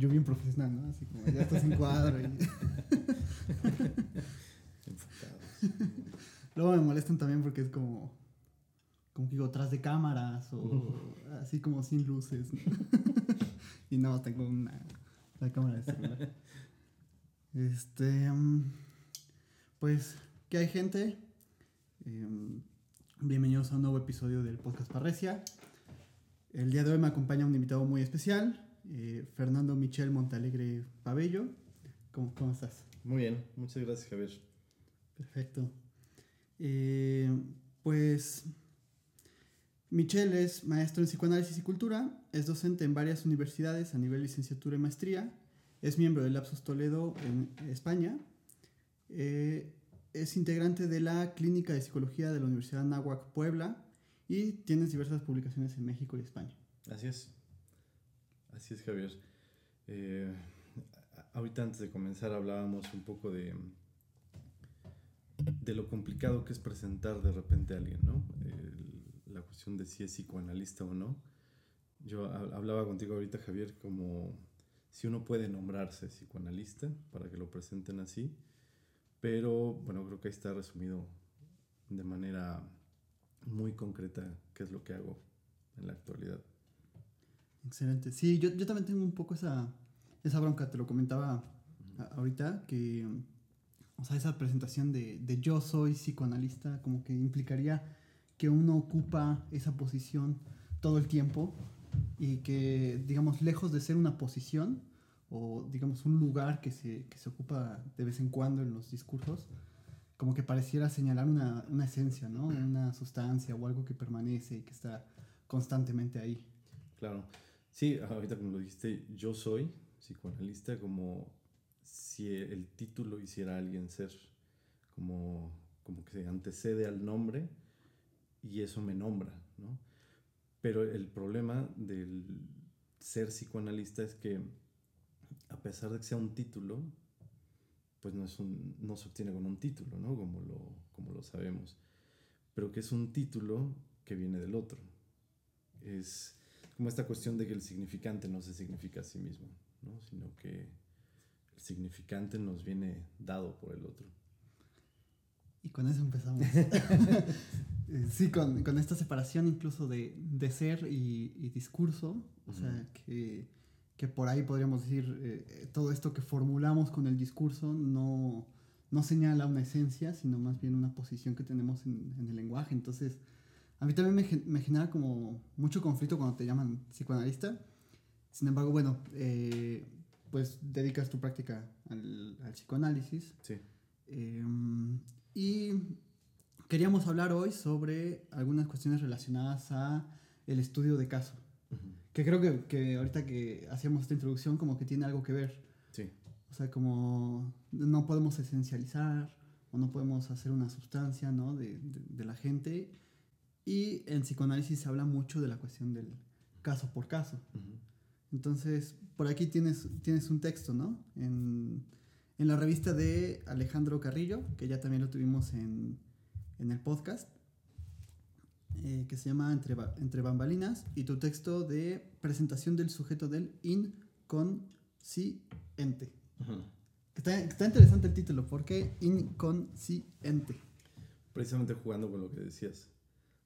yo bien profesional, ¿no? Así como ya estás en cuadro y... Luego me molestan también porque es como, como que digo, tras de cámaras o así como sin luces. y no, tengo una, la cámara de celular. Este, mm, pues, ¿qué hay gente? Em, bienvenidos a un nuevo episodio del podcast Parresia. El día de hoy me acompaña un invitado muy especial, eh, Fernando Michel Montalegre Pabello. ¿Cómo, ¿Cómo estás? Muy bien, muchas gracias Javier. Perfecto. Eh, pues Michel es maestro en psicoanálisis y cultura, es docente en varias universidades a nivel licenciatura y maestría, es miembro del Lapsus Toledo en España, eh, es integrante de la Clínica de Psicología de la Universidad Nahuac Puebla y tienes diversas publicaciones en México y España. Así es, así es Javier. Eh, ahorita antes de comenzar hablábamos un poco de de lo complicado que es presentar de repente a alguien, ¿no? la cuestión de si es psicoanalista o no. Yo hablaba contigo ahorita, Javier, como si uno puede nombrarse psicoanalista para que lo presenten así, pero bueno, creo que ahí está resumido de manera muy concreta qué es lo que hago en la actualidad. Excelente. Sí, yo, yo también tengo un poco esa, esa bronca, te lo comentaba ahorita, que o sea, esa presentación de, de, yo soy psicoanalista como que implicaría que uno ocupa esa posición todo el tiempo y que, digamos, lejos de ser una posición o, digamos, un lugar que se, que se ocupa de vez en cuando en los discursos, como que pareciera señalar una, una esencia, ¿no? Una sustancia o algo que permanece y que está constantemente ahí. Claro. Sí, ahorita como lo dijiste, yo soy psicoanalista como si el título hiciera a alguien ser, como, como que se antecede al nombre y eso me nombra, ¿no? Pero el problema del ser psicoanalista es que a pesar de que sea un título, pues no, es un, no se obtiene con un título, ¿no? Como lo, como lo sabemos. Pero que es un título que viene del otro. Es como esta cuestión de que el significante no se significa a sí mismo, ¿no? Sino que significante nos viene dado por el otro. Y con eso empezamos. Sí, con, con, esta separación incluso de, de ser y, y, discurso, o sea, que, que, por ahí podríamos decir, eh, todo esto que formulamos con el discurso no, no señala una esencia, sino más bien una posición que tenemos en, en el lenguaje. Entonces, a mí también me, me, genera como mucho conflicto cuando te llaman psicoanalista. Sin embargo, bueno, eh, pues dedicas tu práctica al, al psicoanálisis. Sí. Eh, y queríamos hablar hoy sobre algunas cuestiones relacionadas a el estudio de caso. Uh -huh. Que creo que, que, ahorita que hacíamos esta introducción como que tiene algo que ver. Sí. O sea, como no podemos esencializar o no podemos hacer una sustancia ¿no? de, de, de la gente. Y en psicoanálisis se habla mucho de la cuestión del caso por caso. Uh -huh. Entonces, por aquí tienes, tienes un texto, ¿no? En, en, la revista de Alejandro Carrillo, que ya también lo tuvimos en, en el podcast, eh, que se llama Entre, Entre Bambalinas, y tu texto de presentación del sujeto del inconsciente. Uh -huh. está, está, interesante el título, ¿por qué inconsciente? Precisamente jugando con lo que decías,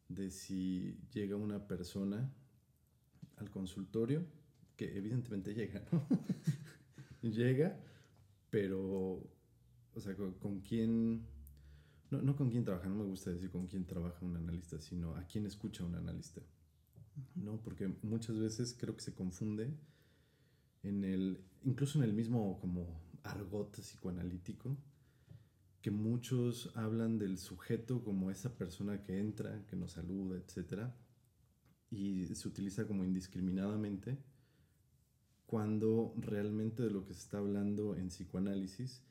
de si llega una persona al consultorio que evidentemente llega, ¿no? llega, pero, o sea, con, con quién, no, no, con quién trabaja, no me gusta decir con quién trabaja un analista, sino a quién escucha un analista, ¿no? Porque muchas veces creo que se confunde en el, incluso en el mismo como argot psicoanalítico, que muchos hablan del sujeto como esa persona que entra, que nos saluda, etc. Y se utiliza como indiscriminadamente cuando realmente de lo que se está hablando en psicoanálisis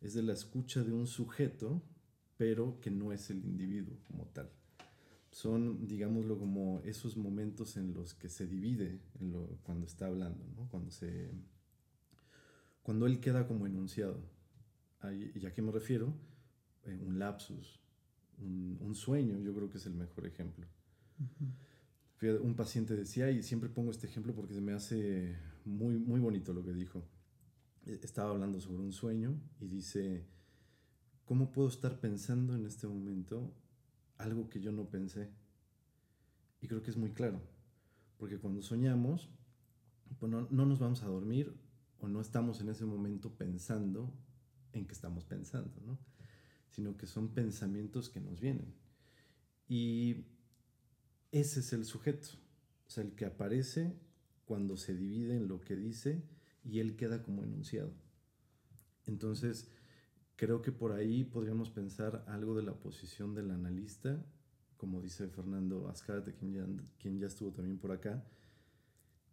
es de la escucha de un sujeto, pero que no es el individuo como tal. Son, digámoslo, como esos momentos en los que se divide en lo, cuando está hablando, ¿no? cuando, se, cuando él queda como enunciado. ¿Y a qué me refiero? Eh, un lapsus, un, un, sueño, yo creo que es el mejor ejemplo. Uh -huh. un paciente decía, y siempre pongo este ejemplo porque se me hace muy, muy bonito lo que dijo. E, estaba hablando sobre un sueño y dice, ¿cómo puedo estar pensando en este momento algo que yo no pensé? Y creo que es muy claro, porque cuando soñamos, pues no, no nos vamos a dormir o no estamos en ese momento pensando en que estamos pensando, ¿no? sino que son pensamientos que nos vienen. Y ese es el sujeto, o sea, el que aparece cuando se divide en lo que dice y él queda como enunciado. Entonces, creo que por ahí podríamos pensar algo de la posición del analista, como dice Fernando Azcárate, quien ya, quien ya estuvo también por acá,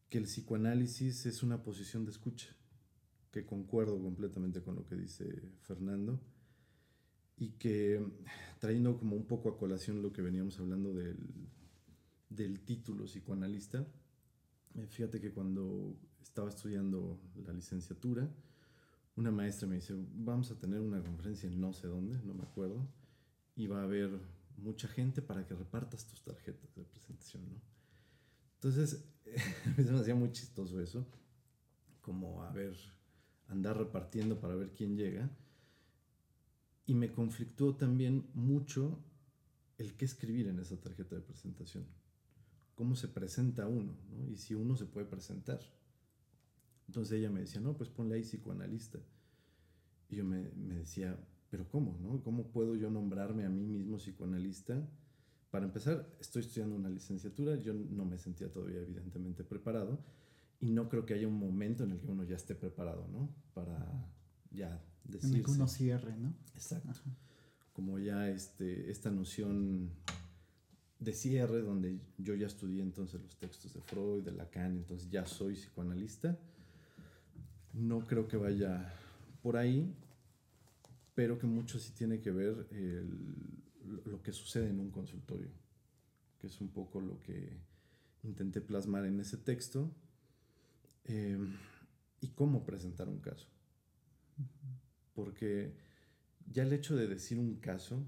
que el psicoanálisis es una posición de escucha, que concuerdo completamente con lo que dice Fernando, y que trayendo como un poco a colación lo que veníamos hablando del, del título psicoanalista, eh, fíjate que cuando estaba estudiando la licenciatura, una maestra me dice, vamos a tener una conferencia en no sé dónde, no me acuerdo, y va a haber mucha gente para que repartas tus tarjetas de presentación, ¿no? Entonces, me hacía muy chistoso eso, como a ver, andar repartiendo para ver quién llega. Y me conflictó también mucho el qué escribir en esa tarjeta de presentación. Cómo se presenta uno, ¿no? Y si uno se puede presentar. Entonces ella me decía, no, pues ponle ahí psicoanalista. Y yo me, me decía, pero ¿cómo, no? ¿Cómo puedo yo nombrarme a mí mismo psicoanalista? Para empezar, estoy estudiando una licenciatura, yo no me sentía todavía evidentemente preparado y no creo que haya un momento en el que uno ya esté preparado, ¿no? Para ya decir. En el que uno cierre, ¿no? Exacto. Como ya este, esta noción de cierre, donde yo ya estudié entonces los textos de Freud, de Lacan, entonces ya soy psicoanalista. No creo que vaya por ahí, pero que mucho sí tiene que ver lo que sucede en un consultorio, que es un poco lo que intenté plasmar en ese texto, eh, y cómo presentar un caso porque ya el hecho de decir un caso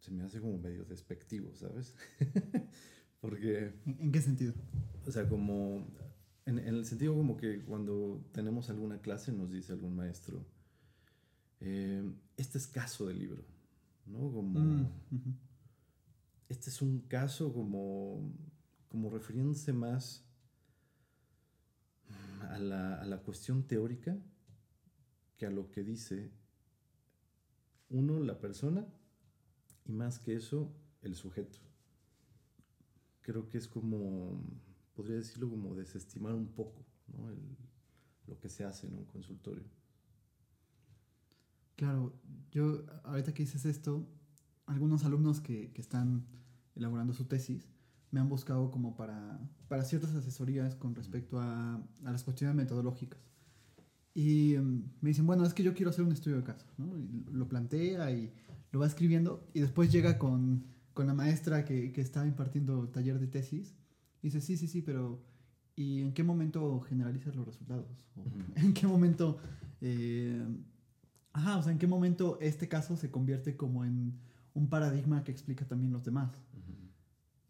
se me hace como medio despectivo, ¿sabes? porque... ¿En qué sentido? O sea, como... En, el sentido como que cuando tenemos alguna clase nos dice algún maestro, eh, este es caso del libro, ¿no? Como... Mm, este es un caso como, como refiriéndose más a la, a la cuestión teórica que a lo que dice uno, la persona, y más que eso, el sujeto. Creo que es como, podría decirlo como desestimar un poco ¿no? lo que se hace en un consultorio. Claro, yo ahorita que dices esto, algunos alumnos que, que están elaborando su tesis me han buscado como para, para ciertas asesorías con respecto a, a las cuestiones metodológicas. Y em, me dicen, bueno, es que yo quiero hacer un estudio de caso, ¿no? lo plantea y lo va escribiendo y después llega con, con la maestra que, que está impartiendo taller de tesis y dice, sí, sí, sí, pero ¿y en qué momento generalizas los resultados? ¿En qué momento... Eh, ajá, o sea, ¿en qué momento este caso se convierte como en un paradigma que explica también los demás?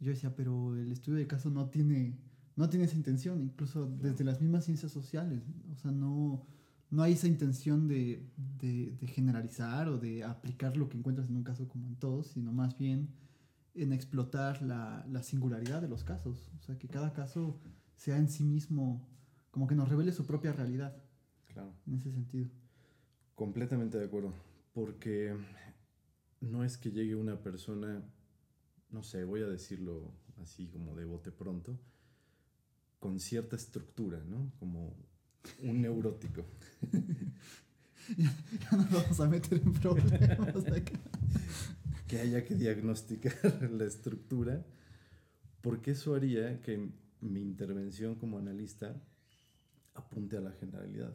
Yo decía, pero el estudio de caso no tiene no tiene esa intención, incluso desde las mismas ciencias sociales. O sea, no, no hay esa intención de, de, generalizar o de aplicar lo que encuentras en un caso como en todos, sino más bien en explotar la, la, singularidad de los casos. O sea, que cada caso sea en sí mismo, como que nos revele su propia realidad. Claro. En ese sentido. Completamente de acuerdo. Porque no es que llegue una persona, no sé, voy a decirlo así como de bote pronto, con cierta estructura, ¿no? Como un neurótico. ya, nos vamos a meter en problemas que haya que diagnosticar la estructura, porque eso haría que mi intervención como analista apunte a la generalidad,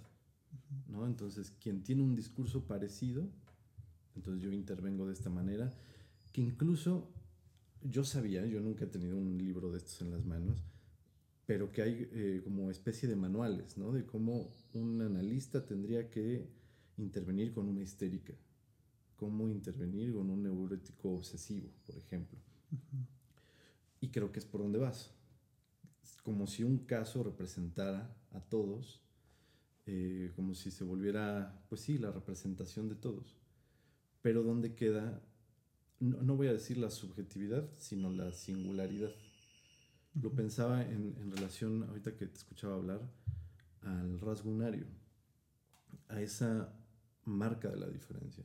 ¿no? Entonces, quien tiene un discurso parecido, entonces yo intervengo de esta manera, que incluso yo sabía, yo nunca he tenido un libro de estos en las manos, pero que hay eh, como especie de manuales, ¿no? De cómo un analista tendría que intervenir con una histérica, cómo intervenir con un neurótico obsesivo, por ejemplo. Y creo que es por donde vas. Como si un caso representara a todos, eh, como si se volviera, pues sí, la representación de todos. Pero ¿dónde queda, no, no voy a decir la subjetividad, sino la singularidad? Lo pensaba en, en, relación, ahorita que te escuchaba hablar, al rasgo unario, a esa marca de la diferencia.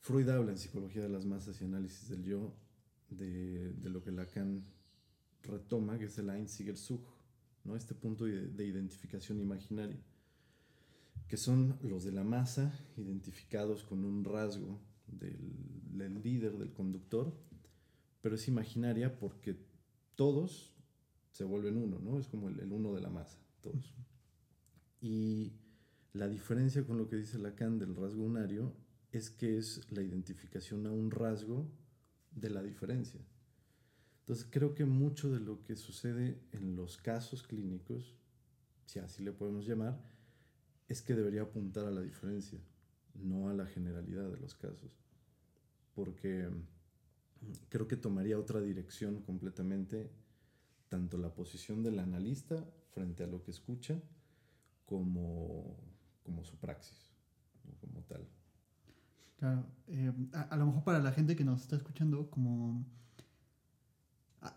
Freud habla en Psicología de las Masas y Análisis del Yo de, de lo que Lacan retoma, que es el Einziger-Such, ¿no? este punto de, de, identificación imaginaria, que son los de la masa identificados con un rasgo del, del líder, del conductor, pero es imaginaria porque todos se vuelven uno, ¿no? Es como el, el uno de la masa, todos. Y la diferencia con lo que dice Lacan del rasgo unario es que es la identificación a un rasgo de la diferencia. Entonces creo que mucho de lo que sucede en los casos clínicos, si así le podemos llamar, es que debería apuntar a la diferencia, no a la generalidad de los casos. Porque creo que tomaría otra dirección completamente tanto la posición del analista frente a lo que escucha como, como su praxis, como tal. Claro, eh, a, lo mejor para la gente que nos está escuchando, como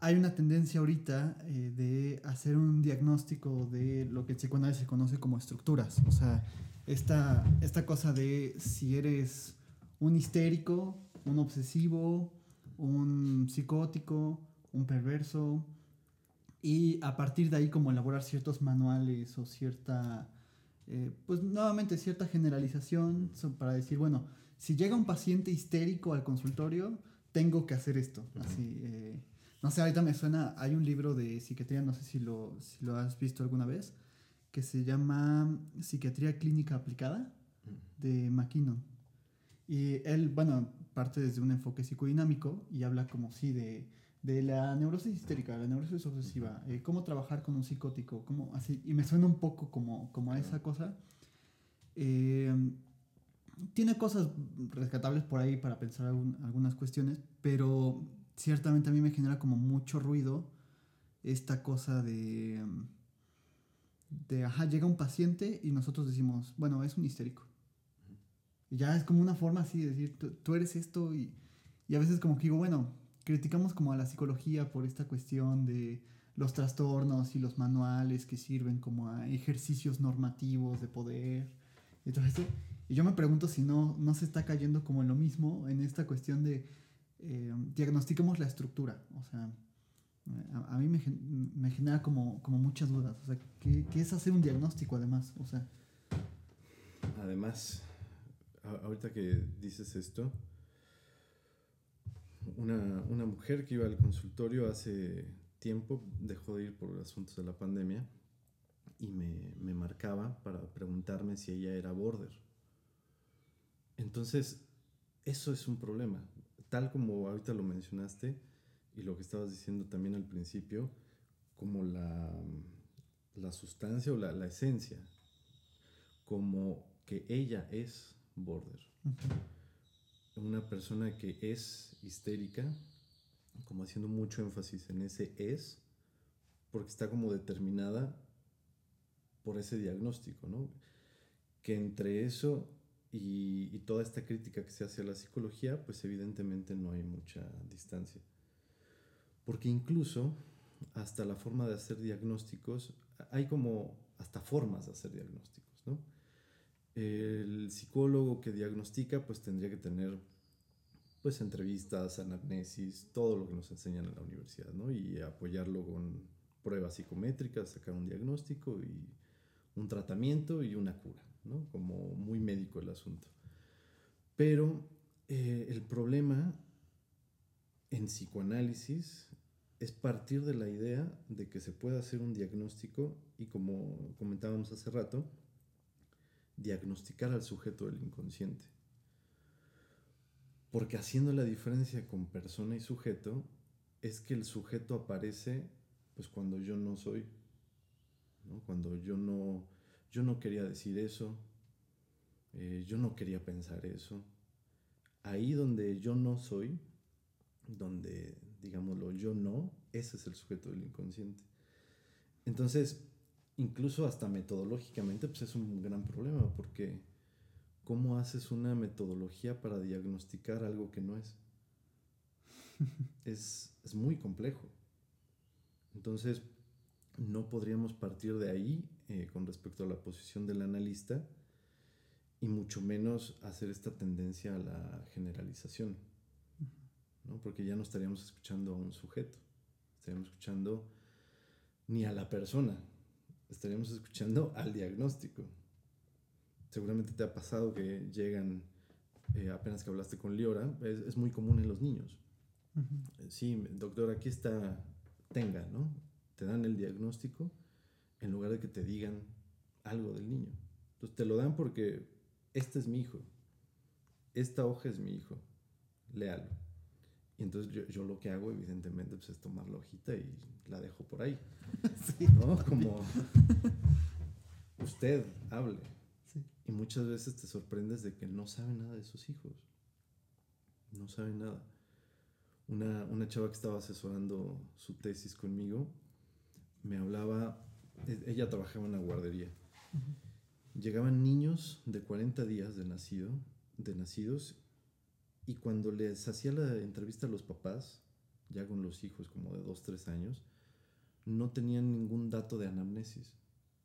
hay una tendencia ahorita eh, de hacer un diagnóstico de lo que en psicoanálisis conoce como estructuras, o sea, esta, esta cosa de si eres un histérico, un obsesivo, un psicótico, un perverso, y a partir de ahí como elaborar ciertos manuales o cierta, eh, pues nuevamente cierta generalización para decir, bueno, si llega un paciente histérico al consultorio, tengo que hacer esto. Uh -huh. Así, eh, no sé, ahorita me suena, hay un libro de psiquiatría, no sé si lo, si lo has visto alguna vez, que se llama Psiquiatría Clínica Aplicada de McKinnon. Y él, bueno, parte desde un enfoque psicodinámico y habla como sí de, de la neurosis histérica, la neurosis obsesiva, eh, cómo trabajar con un psicótico, cómo así, y me suena un poco como, como a esa cosa. Eh, tiene cosas rescatables por ahí para pensar algún, algunas cuestiones, pero ciertamente a mí me genera como mucho ruido esta cosa de, de, ajá, llega un paciente y nosotros decimos, bueno, es un histérico. Y ya es como una forma así de decir, tú, tú eres esto y, y a veces como que digo, bueno, criticamos como a la psicología por esta cuestión de los trastornos y los manuales que sirven como a ejercicios normativos de poder y todo eso. Y yo me pregunto si no, no se está cayendo como en lo mismo en esta cuestión de eh, diagnostiquemos la estructura. O sea, a, a mí me, me, genera como, como muchas dudas. O sea, ¿qué, ¿qué, es hacer un diagnóstico además? O sea. Además, ahorita que dices esto, una, una mujer que iba al consultorio hace tiempo dejó de ir por asuntos de la pandemia y me, me marcaba para preguntarme si ella era border. Entonces, eso es un problema. Tal como ahorita lo mencionaste y lo que estabas diciendo también al principio, como la, la sustancia o la, la esencia, como que ella es border. Uh -huh. Una persona que es histérica, como haciendo mucho énfasis en ese es, porque está como determinada por ese diagnóstico, ¿no? Que entre eso y, y, toda esta crítica que se hace a la psicología, pues evidentemente no hay mucha distancia. Porque incluso hasta la forma de hacer diagnósticos, hay como hasta formas de hacer diagnósticos, ¿no? El psicólogo que diagnostica pues tendría que tener pues entrevistas, anamnesis, todo lo que nos enseñan en la universidad, ¿no? Y apoyarlo con pruebas psicométricas, sacar un diagnóstico y un tratamiento y una cura. ¿no? Como muy médico el asunto. Pero eh, el problema en psicoanálisis es partir de la idea de que se puede hacer un diagnóstico y como comentábamos hace rato, diagnosticar al sujeto del inconsciente. Porque haciendo la diferencia con persona y sujeto, es que el sujeto aparece pues cuando yo no soy, cuando yo no yo no quería decir eso, eh, yo no quería pensar eso. Ahí donde yo no soy, donde digámoslo, yo no, ese es el sujeto del inconsciente. Entonces, incluso hasta metodológicamente, pues es un gran problema, porque ¿cómo haces una metodología para diagnosticar algo que no es? es, es muy complejo. Entonces, no podríamos partir de ahí eh, con respecto a la posición del analista y mucho menos hacer esta tendencia a la generalización, ¿no? porque ya no estaríamos escuchando a un sujeto, estaríamos escuchando ni a la persona, estaríamos escuchando al diagnóstico. Seguramente te ha pasado que llegan, eh, apenas que hablaste con Liora, es, es, muy común en los niños. Sí, doctor, aquí está, tenga, ¿no? Te dan el diagnóstico en lugar de que te digan algo del niño. Entonces te lo dan porque este es mi hijo, esta hoja es mi hijo, léalo. Y entonces yo, yo, lo que hago, evidentemente, pues, es tomar la hojita y la dejo por ahí. Sí, ¿No? Como usted hable. Sí. Y muchas veces te sorprendes de que no sabe nada de sus hijos. No sabe nada. Una, una chava que estaba asesorando su tesis conmigo me hablaba, e, ella trabajaba en una guardería. Uh -huh. Llegaban niños de 40 días de, nacido, de nacidos y cuando les hacía la entrevista a los papás, ya con los hijos como de 2, 3 años, no tenían ningún dato de anamnesis.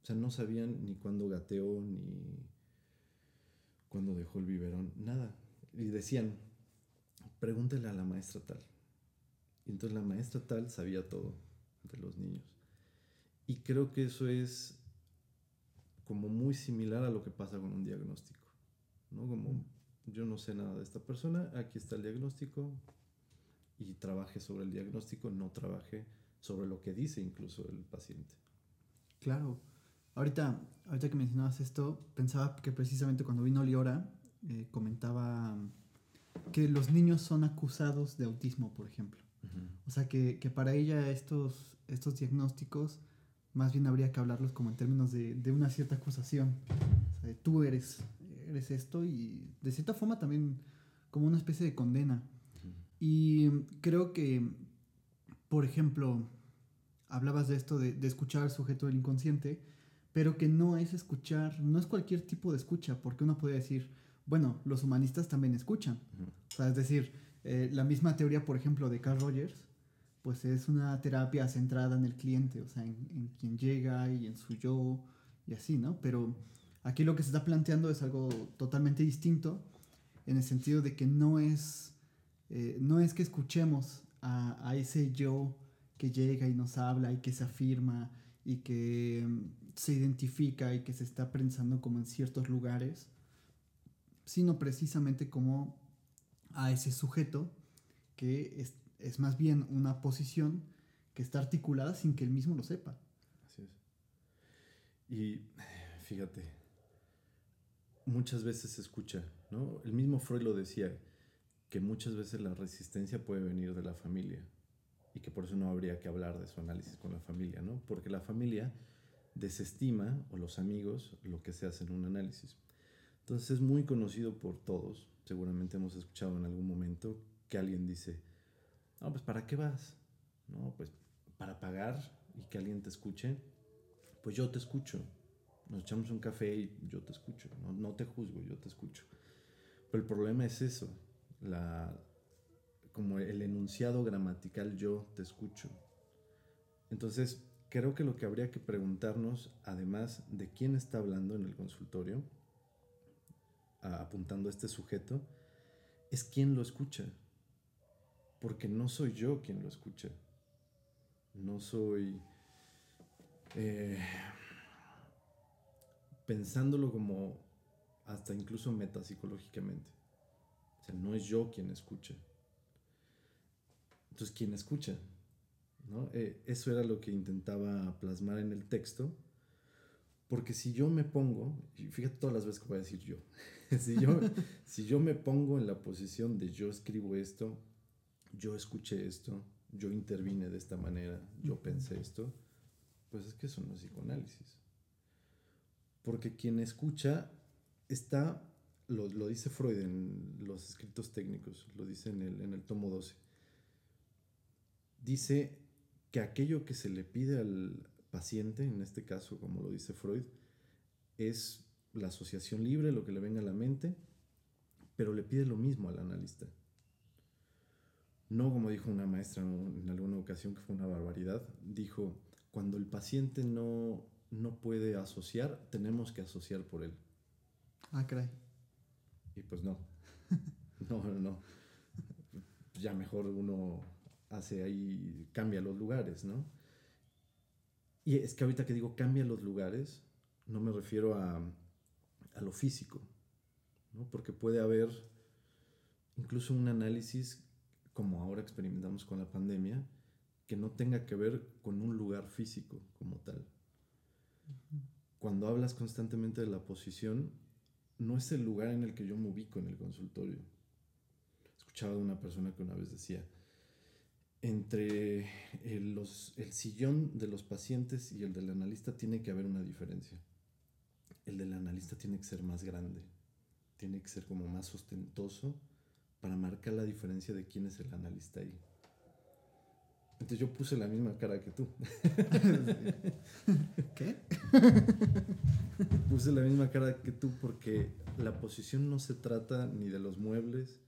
O sea, no sabían ni cuándo gateó, ni cuándo dejó el biberón, nada. Y decían, pregúntele a la maestra tal. Y entonces la maestra tal sabía todo de los niños. Y creo que eso es como muy similar a lo que pasa con un diagnóstico, ¿no? Como yo no sé nada de esta persona, aquí está el diagnóstico y trabaje sobre el diagnóstico, no trabaje sobre lo que dice incluso el paciente. Claro. Ahorita, ahorita que mencionabas esto, pensaba que precisamente cuando vino Liora eh, comentaba que los niños son acusados de autismo, por ejemplo. Uh -huh. O sea, que, que, para ella estos, estos diagnósticos más bien habría que hablarlos como en términos de, de una cierta acusación. O sea, de, tú eres, eres esto y de cierta forma también como una especie de condena. Uh -huh. Y creo que, por ejemplo, hablabas de esto de, de, escuchar al sujeto del inconsciente, pero que no es escuchar, no es cualquier tipo de escucha, porque uno puede decir, bueno, los humanistas también escuchan. Uh -huh. O sea, es decir, eh, la misma teoría, por ejemplo, de Carl Rogers, pues es una terapia centrada en el cliente, o sea, en, en quien llega y en su yo y así, ¿no? Pero aquí lo que se está planteando es algo totalmente distinto, en el sentido de que no es, eh, no es que escuchemos a, ese yo que llega y nos habla y que se afirma y que um, se identifica y que se está pensando como en ciertos lugares, sino precisamente como a ese sujeto que es, es, más bien una posición que está articulada sin que él mismo lo sepa. Así es. Y fíjate, muchas veces se escucha, ¿no? El mismo Freud lo decía, que muchas veces la resistencia puede venir de la familia y que por eso no habría que hablar de su análisis con la familia, ¿no? Porque la familia desestima, o los amigos, lo que se hace en un análisis. Entonces es muy conocido por todos, seguramente hemos escuchado en algún momento que alguien dice, no, pues ¿para qué vas? No, pues para pagar y que alguien te escuche, pues yo te escucho. Nos echamos un café y yo te escucho, no, no te juzgo, yo te escucho. Pero el problema es eso, la, como el enunciado gramatical yo te escucho. Entonces, creo que lo que habría que preguntarnos, además de quién está hablando en el consultorio, apuntando a este sujeto, es quién lo escucha. Porque no soy yo quien lo escucha. No soy... Eh, pensándolo como hasta incluso metapsicológicamente. O sea, no es yo quien escucha. Entonces, ¿quién escucha? ¿No? Eh, eso era lo que intentaba plasmar en el texto. Porque si yo me pongo, y fíjate todas las veces que voy a decir yo, si, yo si yo me pongo en la posición de yo escribo esto, yo escuché esto, yo intervine de esta manera, yo pensé esto, pues es que eso no es psicoanálisis. Porque quien escucha está, lo, lo dice Freud en los escritos técnicos, lo dice en el, en el tomo 12, dice que aquello que se le pide al paciente, en este caso, como lo dice Freud, es la asociación libre, lo que le venga a la mente, pero le pide lo mismo al analista. No como dijo una maestra en alguna ocasión, que fue una barbaridad, dijo, cuando el paciente no, no puede asociar, tenemos que asociar por él. Ah, caray. Y pues no. no, no, no. Ya mejor uno hace ahí, cambia los lugares, ¿no? Y es que ahorita que digo cambia los lugares, no me refiero a, a lo físico, ¿no? Porque puede haber incluso un análisis, como ahora experimentamos con la pandemia, que no tenga que ver con un lugar físico como tal. Cuando hablas constantemente de la posición, no es el lugar en el que yo me ubico en el consultorio. Escuchaba de una persona que una vez decía, entre el, los, el sillón de los pacientes y el del analista tiene que haber una diferencia. El del analista tiene que ser más grande, tiene que ser como más ostentoso para marcar la diferencia de quién es el analista ahí. Entonces yo puse la misma cara que tú. ¿Qué? puse la misma cara que tú porque la posición no se trata ni de los muebles,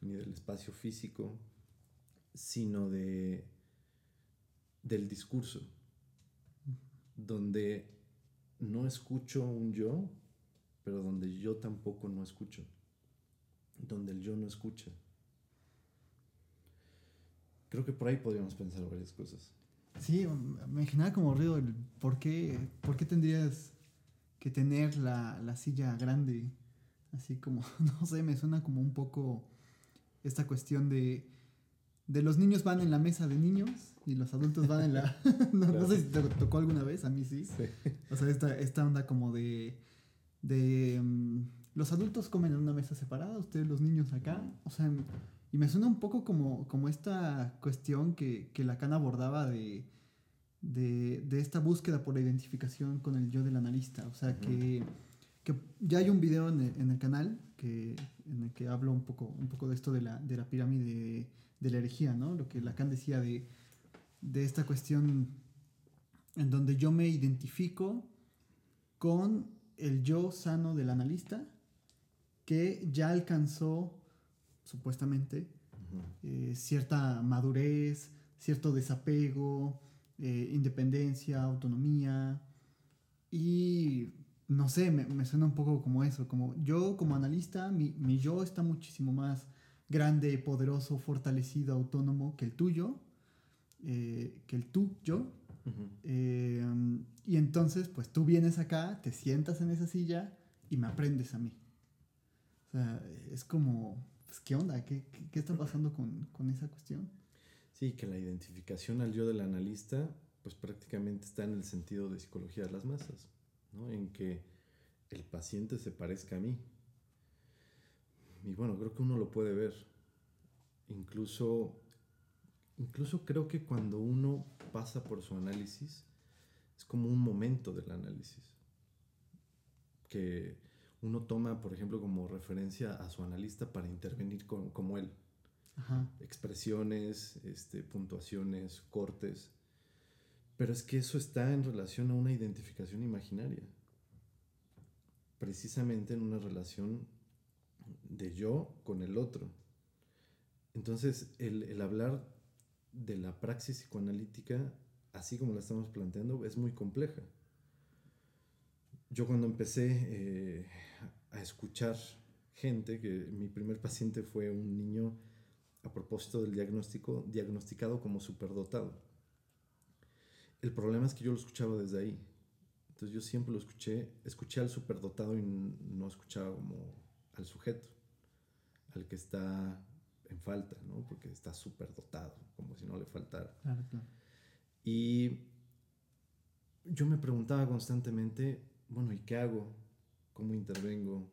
ni del espacio físico, sino de del discurso, donde no escucho un yo, pero donde yo tampoco no escucho, donde el yo no escucha. Creo que por ahí podríamos pensar varias cosas. Sí, me generaba como ruido el por qué, por qué tendrías que tener la, la silla grande. Así como, no sé, me suena como un poco esta cuestión de, de los niños van en la mesa de niños y los adultos van en la... no, no, sé si te tocó alguna vez, a mí sí. Sí. O sea, esta, esta onda como de... de um, los adultos comen en una mesa separada, ustedes los niños acá. O sea, y me suena un poco como, como esta cuestión que, que Lacan abordaba de, de, de, esta búsqueda por la identificación con el yo del analista. O sea, que, que, ya hay un video en el, en el, canal que, en el que hablo un poco, un poco de esto de la, de la pirámide de, de la herejía, ¿no? Lo que Lacan decía de, de esta cuestión en donde yo me identifico con el yo sano del analista que ya alcanzó supuestamente, uh -huh. eh, cierta madurez, cierto desapego, eh, independencia, autonomía. Y no sé, me, me, suena un poco como eso, como yo como analista, mi, mi, yo está muchísimo más grande, poderoso, fortalecido, autónomo que el tuyo, eh, que el tú, yo. Uh -huh. y entonces, pues tú vienes acá, te sientas en esa silla y me aprendes a mí. O sea, es como pues, ¿qué onda? ¿Qué, qué, qué está pasando con, con, esa cuestión? Sí, que la identificación al yo del analista, pues prácticamente está en el sentido de psicología de las masas, ¿no? En que el paciente se parezca a mí. Y bueno, creo que uno lo puede ver. Incluso, incluso creo que cuando uno pasa por su análisis, es como un momento del análisis. Que uno toma, por ejemplo, como referencia a su analista para intervenir con, como él. Ajá. Expresiones, este, puntuaciones, cortes. Pero es que eso está en relación a una identificación imaginaria. Precisamente en una relación de yo con el otro. Entonces, el, el hablar de la praxis psicoanalítica, así como la estamos planteando, es muy compleja yo cuando empecé eh, a escuchar gente, que mi primer paciente fue un niño a propósito del diagnóstico, diagnosticado como superdotado. El problema es que yo lo escuchaba desde ahí. Entonces yo siempre lo escuché, escuché al superdotado y no escuchaba como al sujeto, al que está en falta, ¿no? Porque está superdotado, como si no le faltara. Claro, claro. Y yo me preguntaba constantemente, bueno, ¿y qué hago? ¿Cómo intervengo?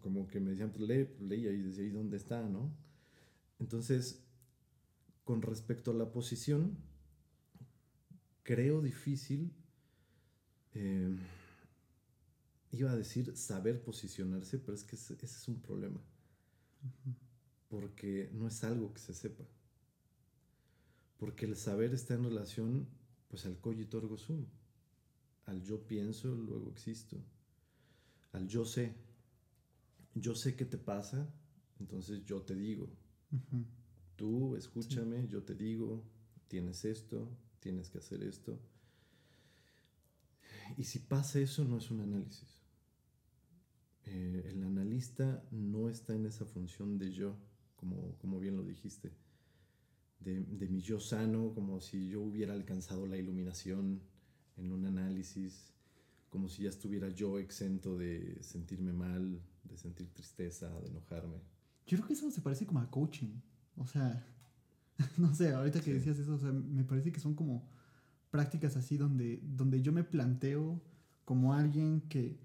Como que me decían, pues lee, pues leía y decía, ¿y dónde está, no? Entonces, con respecto a la posición, creo difícil, eh, iba a decir saber posicionarse, pero es que ese, ese es un problema. Uh -huh. Porque no es algo que se sepa. Porque el saber está en relación pues al cogito ergo sum, al yo pienso, luego existo, al yo sé. Yo sé qué te pasa, entonces yo te digo. Tú escúchame, yo te digo, tienes esto, tienes que hacer esto. Y si pasa eso, no es un análisis. Eh, el analista no está en esa función de yo, como, como bien lo dijiste, de, de, mi yo sano, como si yo hubiera alcanzado la iluminación en un análisis, como si ya estuviera yo exento de sentirme mal, de sentir tristeza, de enojarme. Yo creo que eso se parece como a coaching. O sea, no sé, ahorita que decías eso, o sea, me parece que son como prácticas así donde, donde yo me planteo como alguien que,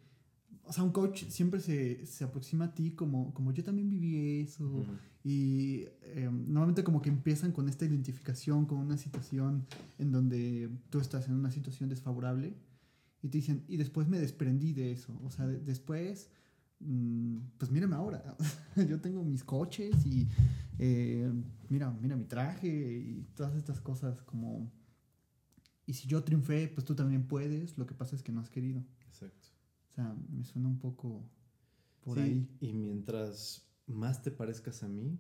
o sea, un coach siempre se, se aproxima a ti como, como yo también viví eso y em, normalmente como que empiezan con esta identificación con una situación en donde tú estás en una situación desfavorable y te dicen, y después me desprendí de eso, o sea, después mm, pues mírame ahora, yo tengo mis coches y eh, mira, mira mi traje y todas estas cosas como y si yo triunfé, pues tú también puedes. Lo que pasa es que no has querido. Exacto. O sea, me suena un poco por ahí. Y mientras más te parezcas a mí,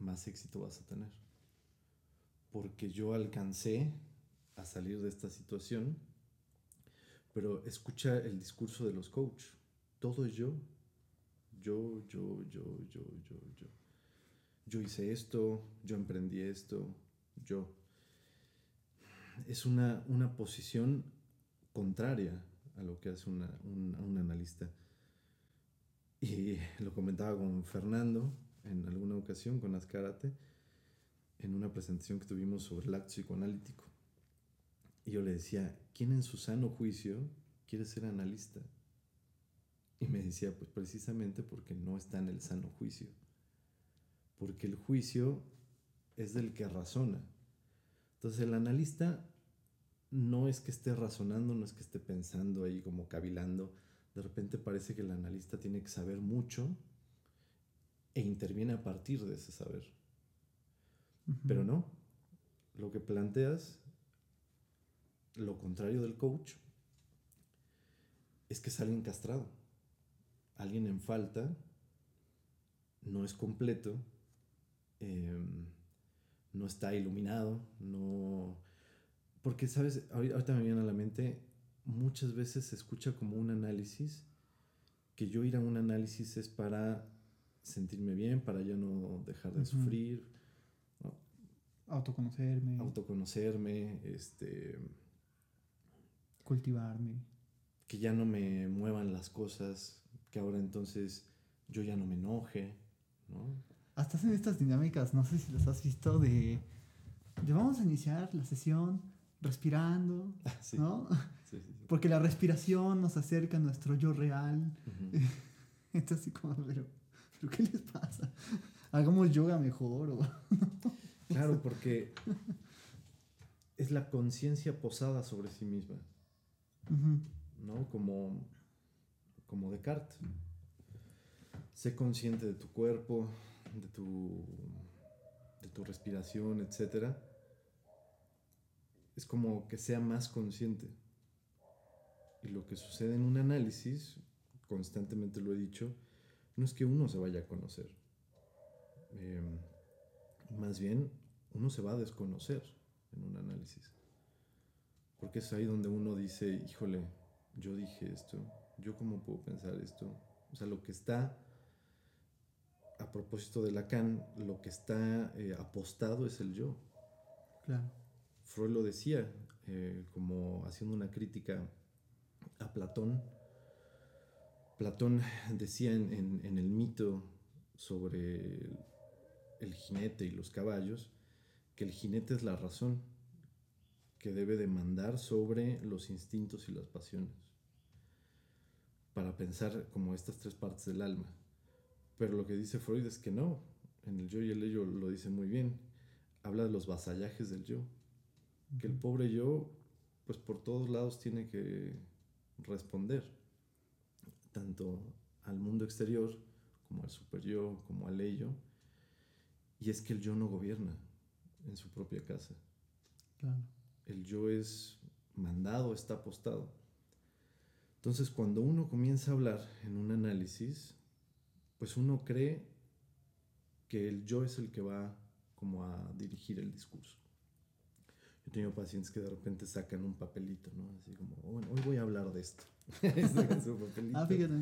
más éxito vas a tener. Porque yo alcancé a salir de esta situación, pero escucha el discurso de los coaches. Todo es yo. Yo, yo, yo, yo, yo, yo. Yo hice esto, yo emprendí esto, yo es una, posición contraria a lo que hace un, analista. Y lo comentaba con Fernando en alguna ocasión, con Ascarate, en una presentación que tuvimos sobre el acto psicoanalítico. Y yo le decía, ¿quién en su sano juicio quiere ser analista? Y me decía, pues precisamente porque no está en el sano juicio. Porque el juicio es del que razona entonces el analista no es que esté razonando, no es que esté pensando ahí como cavilando. De repente parece que el analista tiene que saber mucho e interviene a partir de ese saber. Pero no, lo que planteas, lo contrario del coach, es que es alguien castrado, alguien en falta, no es completo. Em, no está iluminado, no... Porque, ¿sabes? Ahorita me viene a la mente, muchas veces se escucha como un análisis, que yo ir a un análisis es para sentirme bien, para ya no dejar de sufrir. Autoconocerme. Autoconocerme, este... Cultivarme. Que ya no me muevan las cosas, que ahora entonces yo ya no me enoje, ¿no? hasta hacen estas dinámicas, no sé si las has visto, de, de vamos a iniciar la sesión respirando, ¿no? Sí, sí, Porque la respiración nos acerca a nuestro yo real. Entonces, así como, pero, pero, ¿qué les pasa? Hagamos yoga mejor. ¿o? claro, porque es la conciencia posada sobre sí misma, ¿no? Como, como Descartes. Sé consciente de tu cuerpo, de tu, de tu respiración, etc., es como que sea más consciente. Y lo que sucede en un análisis, constantemente lo he dicho, no es que uno se vaya a conocer. Em, más bien, uno se va a desconocer en un análisis. Porque es ahí donde uno dice, híjole, yo dije esto, yo cómo puedo pensar esto. O sea, lo que está a propósito de Lacan, lo que está eh, apostado es el yo. Claro. Freud lo decía, eh, como haciendo una crítica a Platón. Platón decía en, el mito sobre el, jinete y los caballos que el jinete es la razón que debe demandar sobre los instintos y las pasiones para pensar como estas tres partes del alma pero lo que dice Freud es que no. En el yo y el ello lo dice muy bien. Habla de los vasallajes del yo. Que el pobre yo, pues por todos lados tiene que responder. Tanto al mundo exterior, como al super yo, como al ello. Y es que el yo no gobierna. en su propia casa. Claro. El yo es mandado, está apostado. Entonces, cuando uno comienza a hablar en un análisis, pues uno cree que el yo es el que va como a dirigir el discurso. Yo he tenido pacientes que de repente sacan un papelito, ¿no? Así como, bueno, hoy voy a hablar de esto. sacan su papelito. Ah, fíjate,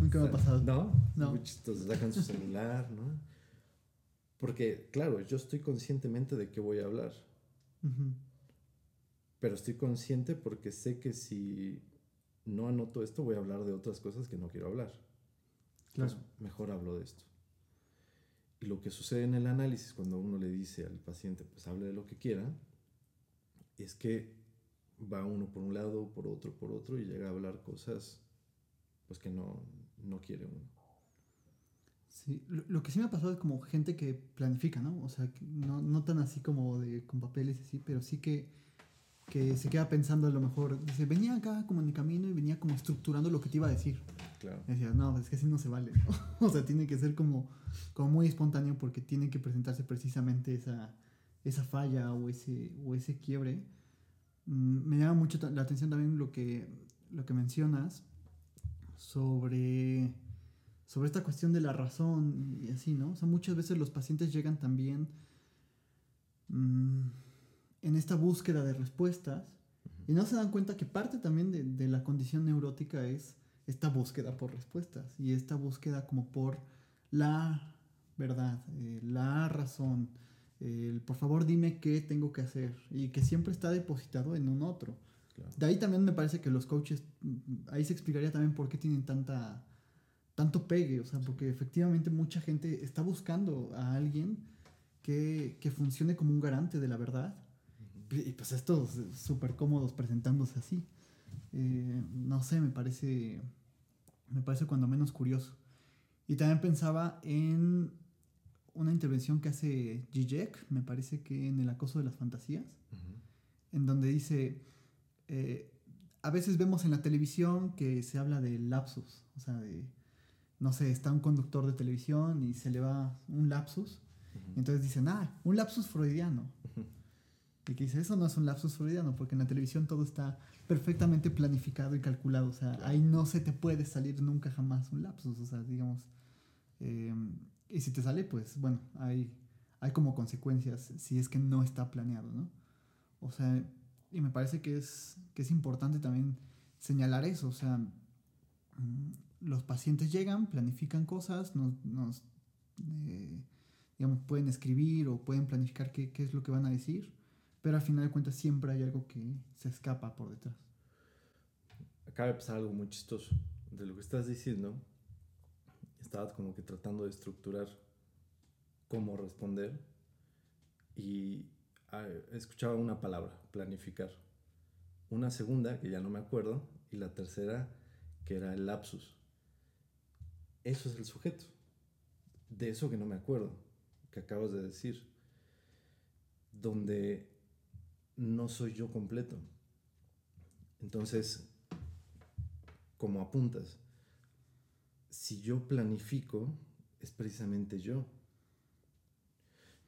nunca me ha pasado. ¿No? No. Muy chistoso. Sacan su celular, ¿no? Porque, claro, yo estoy conscientemente de qué voy a hablar. Pero estoy consciente porque sé que si no anoto esto, voy a hablar de otras cosas que no quiero hablar. Claro. Entonces, mejor hablo de esto. Y lo que sucede en el análisis, cuando uno le dice al paciente, pues hable de lo que quiera, es que va uno por un lado, por otro, por otro, y llega a hablar cosas pues que no, no quiere uno. Sí, lo, lo que sí me ha pasado es como gente que planifica, ¿no? O sea, no, no tan así como de con papeles y así, pero sí que, que se queda pensando a lo mejor, dice, venía acá como en el camino y venía como estructurando lo que te iba a decir. Claro. Y decía, no, es que así no se vale, ¿no? O sea, tiene que ser como, como muy espontáneo porque tiene que presentarse precisamente esa, esa falla o ese, o ese quiebre. Mm, Me llama mucho la atención también lo que, lo que mencionas sobre, sobre esta cuestión de la razón y así, ¿no? O sea, muchas veces los pacientes llegan también mm, en esta búsqueda de respuestas y no se dan cuenta que parte también de, de la condición neurótica es esta búsqueda por respuestas y esta búsqueda como por la verdad, eh, la razón, el por favor dime qué tengo que hacer y que siempre está depositado en un otro. claro. De ahí también me parece que los coaches, mm, ahí se explicaría también por qué tienen tanta, tanto pegue, o sea, porque efectivamente mucha gente está buscando a alguien que, que funcione como un garante de la verdad. Y pues estos eh, súper cómodos presentándose así. Eh, no sé, me parece, me parece cuando menos curioso. Y también pensaba en una intervención que hace Zizek, me parece que en El acoso de las fantasías en donde dice, eh, a veces vemos en la televisión que se habla de lapsus, o sea, de, no sé, está un conductor de televisión y se le va un lapsus, y entonces dicen, ah, un lapsus freudiano. Y que dice, eso no es un lapsus freudiano, porque en la televisión todo está perfectamente planificado y calculado, o sea, Claro. ahí no se te puede salir nunca jamás un lapsus, o sea, digamos, eh, y si te sale, pues bueno, hay, hay como consecuencias si es que no está planeado, ¿no? O sea, y me parece que es, que es importante también señalar eso, o sea, mm, los pacientes llegan, planifican cosas, nos, nos, eh, digamos, pueden escribir o pueden planificar qué, qué es lo que van a decir, pero al final de cuentas siempre hay algo que se escapa por detrás. Acaba de pasar algo muy chistoso. De lo que estás diciendo, estaba como que tratando de estructurar cómo responder y ah, escuchaba una palabra, planificar. Una segunda, que ya no me acuerdo, y la tercera, que era el lapsus. Eso es el sujeto. De eso que no me acuerdo, que acabas de decir. Donde no soy yo completo. Entonces, como apuntas, si yo planifico, es precisamente yo.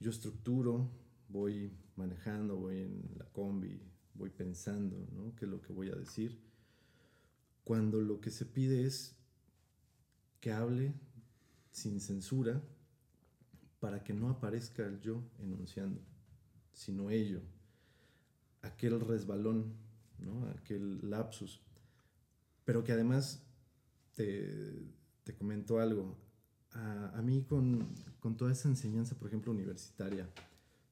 Yo estructuro, voy manejando, voy en la combi, voy pensando, ¿no? ¿Qué es lo que voy a decir? Cuando lo que se pide es que hable sin censura para que no aparezca el yo enunciando, sino ello, aquel resbalón, ¿no? aquel lapsus, pero que además te, te comento algo. A, mí con, con toda esa enseñanza, por ejemplo, universitaria,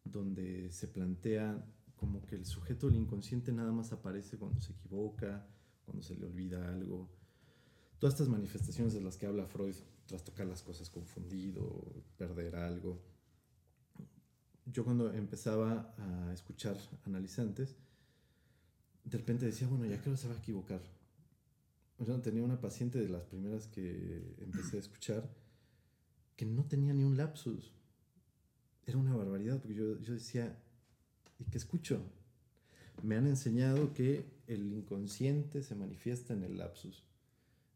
donde se plantea como que el sujeto del inconsciente nada más aparece cuando se equivoca, cuando se le olvida algo. Todas estas manifestaciones de las que habla Freud, trastocar las cosas confundido, perder algo. Yo cuando empezaba a escuchar analizantes, de repente decía, bueno, ¿ya qué hora se va a equivocar? O sea, tenía una paciente de las primeras que empecé a escuchar que no tenía ni un lapsus. Era una barbaridad, porque yo, yo decía, ¿y qué escucho? Me han enseñado que el inconsciente se manifiesta en el lapsus.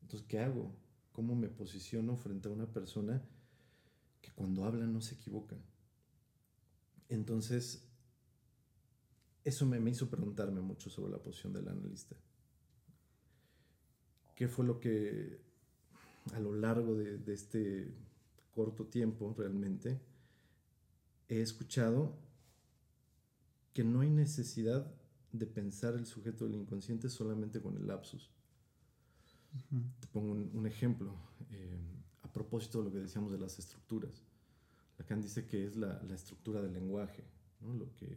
Entonces, ¿qué hago? ¿Cómo me posiciono frente a una persona que cuando habla no se equivoca? Entonces, eso me, me hizo preguntarme mucho sobre la posición del analista. ¿Qué fue lo que a lo largo de, de este corto tiempo realmente he escuchado que no hay necesidad de pensar el sujeto del inconsciente solamente con el lapsus. Te pongo un, ejemplo. Eh, a propósito de lo que decíamos de las estructuras. Lacan dice que es la, la estructura del lenguaje, ¿no? lo, que,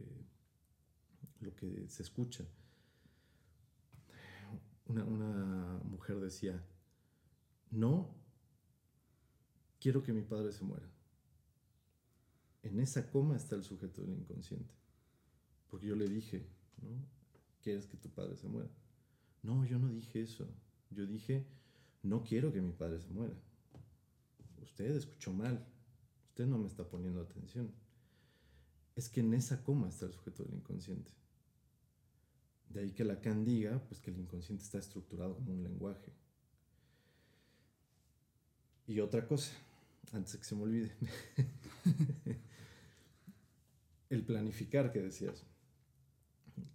lo que se escucha. Una, una mujer decía, no quiero que mi padre se muera. En esa coma está el sujeto del inconsciente. Porque yo le dije, ¿no? ¿Quieres que tu padre se muera? No, yo no dije eso. Yo dije, no quiero que mi padre se muera. Usted escuchó mal. Usted no me está poniendo atención. Es que en esa coma está el sujeto del inconsciente. De ahí que Lacan diga pues, que el inconsciente está estructurado como un lenguaje. Y otra cosa, antes de que se me olvide, el planificar que decías.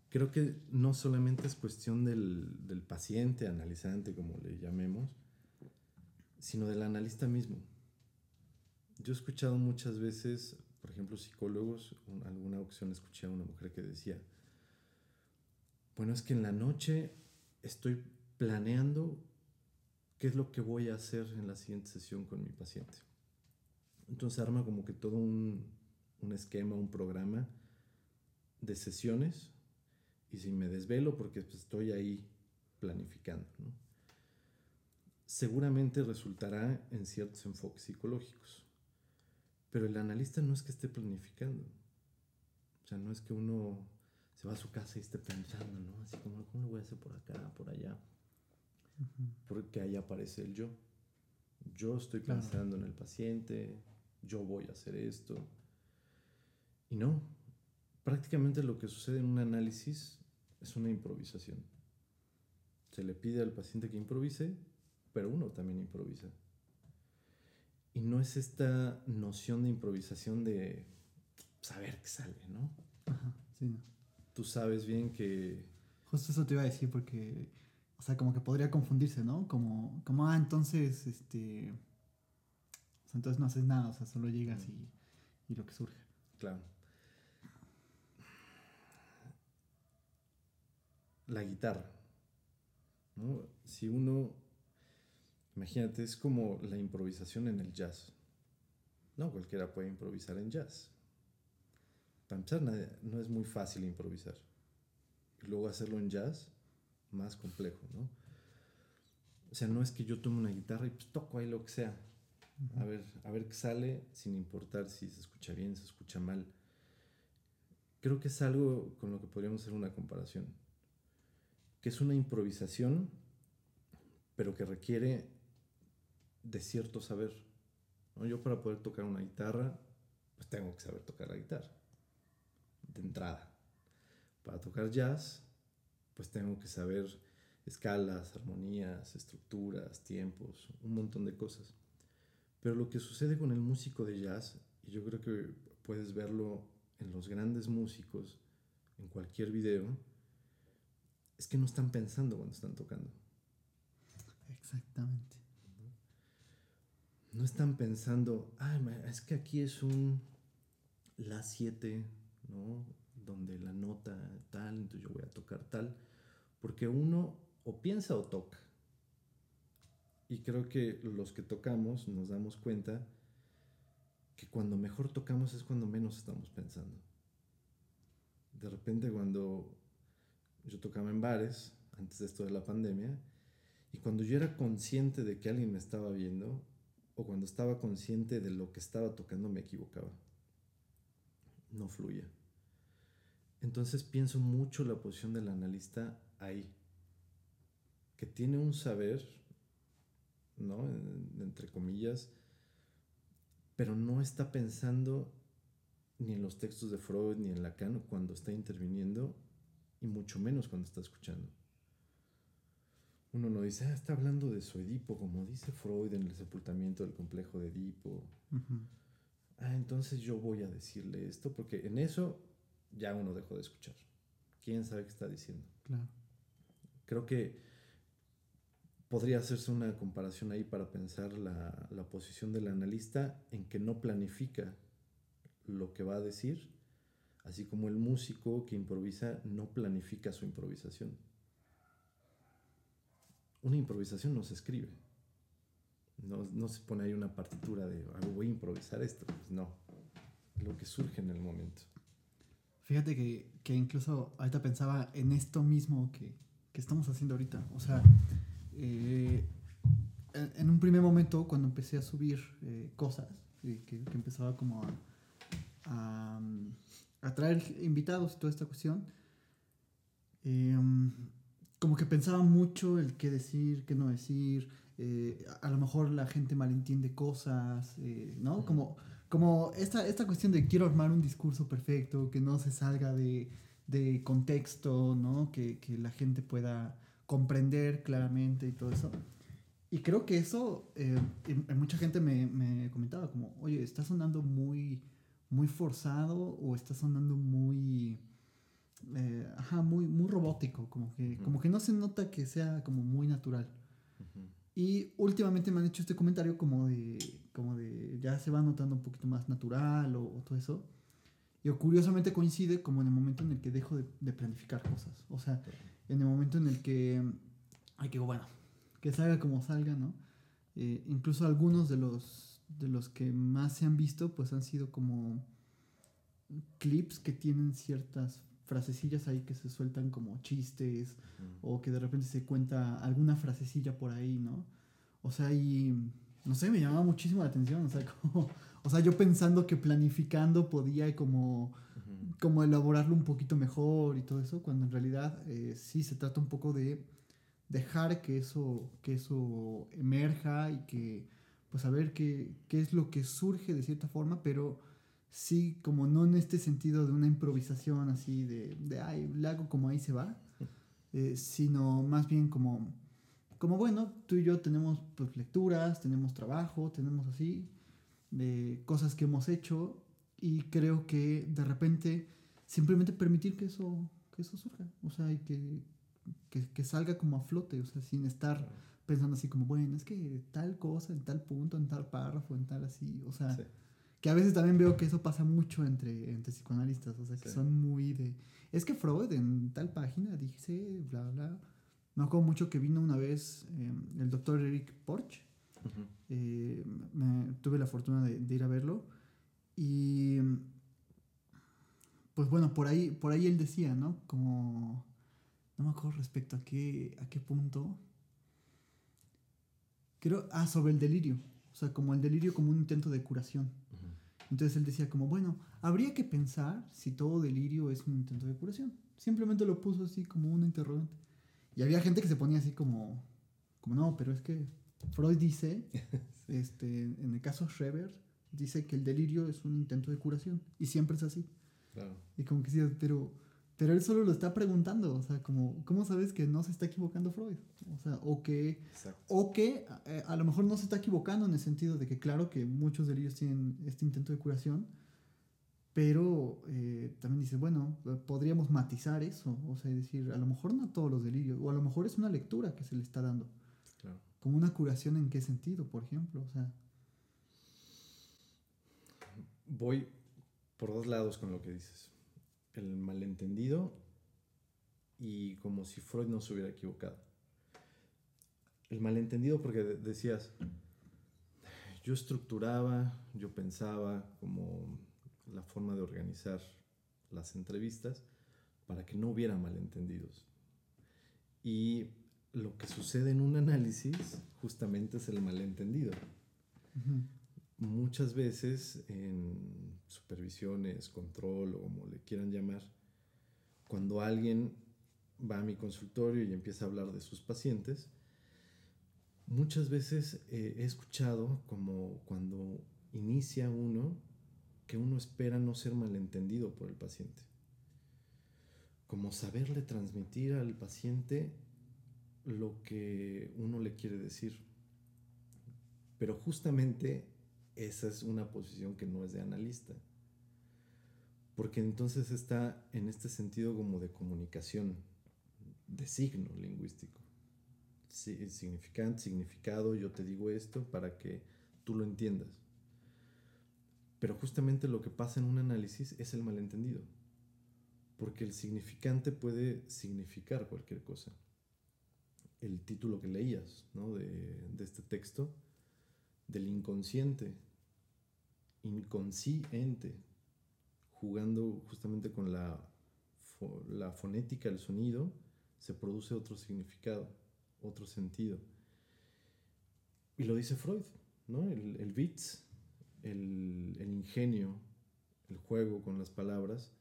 Creo que no solamente es cuestión del, del paciente, analizante, como le llamemos, sino del analista mismo. Yo he escuchado muchas veces, por ejemplo, psicólogos, alguna ocasión escuché a una mujer que decía, bueno, es que en la noche estoy planeando qué es lo que voy a hacer en la siguiente sesión con mi paciente. Entonces arma como que todo un, un esquema, un programa de sesiones y si me desvelo porque pues, estoy ahí planificando. Seguramente resultará en ciertos enfoques psicológicos, pero el analista no es que esté planificando. O sea, no es que uno se va a su casa y esté pensando, ¿no? Así como, ¿cómo lo voy a hacer por acá, por allá? Porque ahí aparece el yo. Yo estoy pensando en el paciente, yo voy a hacer esto. Y no, prácticamente lo que sucede en un análisis es una improvisación. Se le pide al paciente que improvise, pero uno también improvisa. Y no es esta noción de improvisación de saber qué sale, ¿no? Ajá, sí. Tú sabes bien que... Justo eso te iba a decir porque, o sea, como que podría confundirse, ¿no? Como, como ah, entonces, este... O sea, entonces no haces nada, o sea, solo llegas y, y lo que surge. Claro. la guitarra. ¿no? Si uno, imagínate, es como la improvisación en el jazz. No cualquiera puede improvisar en jazz. Para empezar, no es muy fácil improvisar. Y luego hacerlo en jazz, más complejo, ¿no? O sea, no es que yo tome una guitarra y pues toco ahí lo que sea. A ver, a ver qué sale, sin importar si se escucha bien, se escucha mal. Creo que es algo con lo que podríamos hacer una comparación que es una improvisación, pero que requiere de cierto saber. Yo para poder tocar una guitarra, pues tengo que saber tocar la guitarra, de entrada. Para tocar jazz, pues tengo que saber escalas, armonías, estructuras, tiempos, un montón de cosas. Pero lo que sucede con el músico de jazz, y yo creo que puedes verlo en los grandes músicos, en cualquier video, es que no están pensando cuando están tocando. Exactamente. No están pensando, ah, es que aquí es un La 7, Donde la nota tal, entonces yo voy a tocar tal. Porque uno o piensa o toca. Y creo que los que tocamos nos damos cuenta que cuando mejor tocamos es cuando menos estamos pensando. De repente cuando yo tocaba en bares antes de esto de la pandemia y cuando yo era consciente de que alguien me estaba viendo o cuando estaba consciente de lo que estaba tocando me equivocaba. No fluía. Entonces pienso mucho la posición del analista ahí, que tiene un saber, ¿no? entre comillas, pero no está pensando ni en los textos de Freud ni en Lacan cuando está interviniendo y mucho menos cuando está escuchando. Uno no dice, ah, está hablando de su Edipo, como dice Freud en el sepultamiento del complejo de Edipo. ah, entonces yo voy a decirle esto, porque en eso ya uno dejó de escuchar. ¿Quién sabe qué está diciendo? Claro. Creo que podría hacerse una comparación ahí para pensar la, la posición del analista en que no planifica lo que va a decir, así como el músico que improvisa no planifica su improvisación. Una improvisación no se escribe. No, no se pone ahí una partitura de "Ah, voy a improvisar esto. Pues no. Lo que surge en el momento. Fíjate que, que incluso ahorita pensaba en esto mismo que, que estamos haciendo ahorita. O sea, eh, en, en un primer momento, cuando empecé a subir eh, cosas, eh, que, que empezaba como a, a, mm, a traer invitados y toda esta cuestión, eh, como que pensaba mucho el qué decir, qué no decir. eh, a, a lo mejor la gente malentiende cosas, ¿no? Como, como esta, esta cuestión de quiero armar un discurso perfecto, que no se salga de, de contexto, ¿no? Que, que la gente pueda comprender claramente y todo eso. Y creo que eso, eh, mucha gente me, me comentaba como, oye, está sonando muy, muy forzado o está sonando muy, eh, ajá, muy, muy robótico, como que, como que no se nota que sea como muy natural. Ujú. Y últimamente me han hecho este comentario como de, como de ya se va notando un poquito más natural o, o todo eso. Y curiosamente coincide como en el momento en el que dejo de, de planificar cosas. O sea, en el momento en el que, ay, que bueno, que salga como salga, ¿no? Eh, incluso algunos de los, de los que más se han visto, pues han sido como clips que tienen ciertas frasecillas ahí que se sueltan como chistes o que de repente se cuenta alguna frasecilla por ahí, ¿no? O sea, y no sé, me llamaba muchísimo la atención, o sea, como, o sea, yo pensando que planificando podía como, Ujú. como elaborarlo un poquito mejor y todo eso, cuando en realidad eh, sí se trata un poco de dejar que eso, que eso emerja y que, pues a ver qué, qué es lo que surge de cierta forma, pero sí, como no en este sentido de una improvisación así de, de ay, le hago como ahí se va, eh, sino más bien como, como bueno, tú y yo tenemos pues lecturas, tenemos trabajo, tenemos así, de cosas que hemos hecho y creo que de repente simplemente permitir que eso, que eso surja, o sea, y que, que, que salga como a flote, o sea, sin estar pensando así como, bueno, es que tal cosa, en tal punto, en tal párrafo, en tal así, o sea, Sí. Que a veces también veo que eso pasa mucho entre, entre psicoanalistas, o sea, que Sí. son muy de, es que Freud en tal página dice, bla, bla. Me acuerdo mucho que vino una vez eh, el doctor Eric Porch, eh, me- tuve la fortuna de, de ir a verlo y pues bueno, por ahí, por ahí él decía, ¿no? Como, no me acuerdo respecto a qué, a qué punto. Creo, ah, sobre el delirio, o sea, como el delirio como un intento de curación. Entonces él decía como, bueno, habría que pensar si todo delirio es un intento de curación. Simplemente lo puso así como un interrogante. Y había gente que se ponía así como, como no, pero es que Freud dice, este, en el caso Schreber, dice que el delirio es un intento de curación. Y siempre es así. Claro. Y como que sí, pero, pero él solo lo está preguntando. O sea, como, ¿cómo sabes que no se está equivocando Freud? O sea, o que Exacto. o que eh, a lo mejor no se está equivocando en el sentido de que claro que muchos delirios tienen este intento de curación, pero eh, también dice, bueno, podríamos matizar eso, o sea, decir, a lo mejor no todos los delirios, o a lo mejor es una lectura que se le está dando, Claro. como una curación en qué sentido, por ejemplo, o sea, Voy por dos lados con lo que dices. El malentendido y como si Freud no se hubiera equivocado. El malentendido porque de- decías, yo estructuraba, yo pensaba como la forma de organizar las entrevistas para que no hubiera malentendidos. Y lo que sucede en un análisis justamente es el malentendido muchas veces en supervisiones, control o como le quieran llamar, cuando alguien va a mi consultorio y empieza a hablar de sus pacientes, muchas veces eh, he escuchado como cuando inicia uno que uno espera no ser malentendido por el paciente. Como saberle transmitir al paciente lo que uno le quiere decir. Pero justamente esa es una posición que no es de analista. Porque entonces está en este sentido como de comunicación, de signo lingüístico. significante, significado, yo te digo esto para que tú lo entiendas. Pero justamente lo que pasa en un análisis es el malentendido. Porque el significante puede significar cualquier cosa. El título que leías de, de este texto, del inconsciente, inconsciente, jugando justamente con la, la fonética, el sonido, se produce otro significado, otro sentido. Y lo dice Freud, ¿no? El, el beats, el, el, ingenio, el juego con las palabras,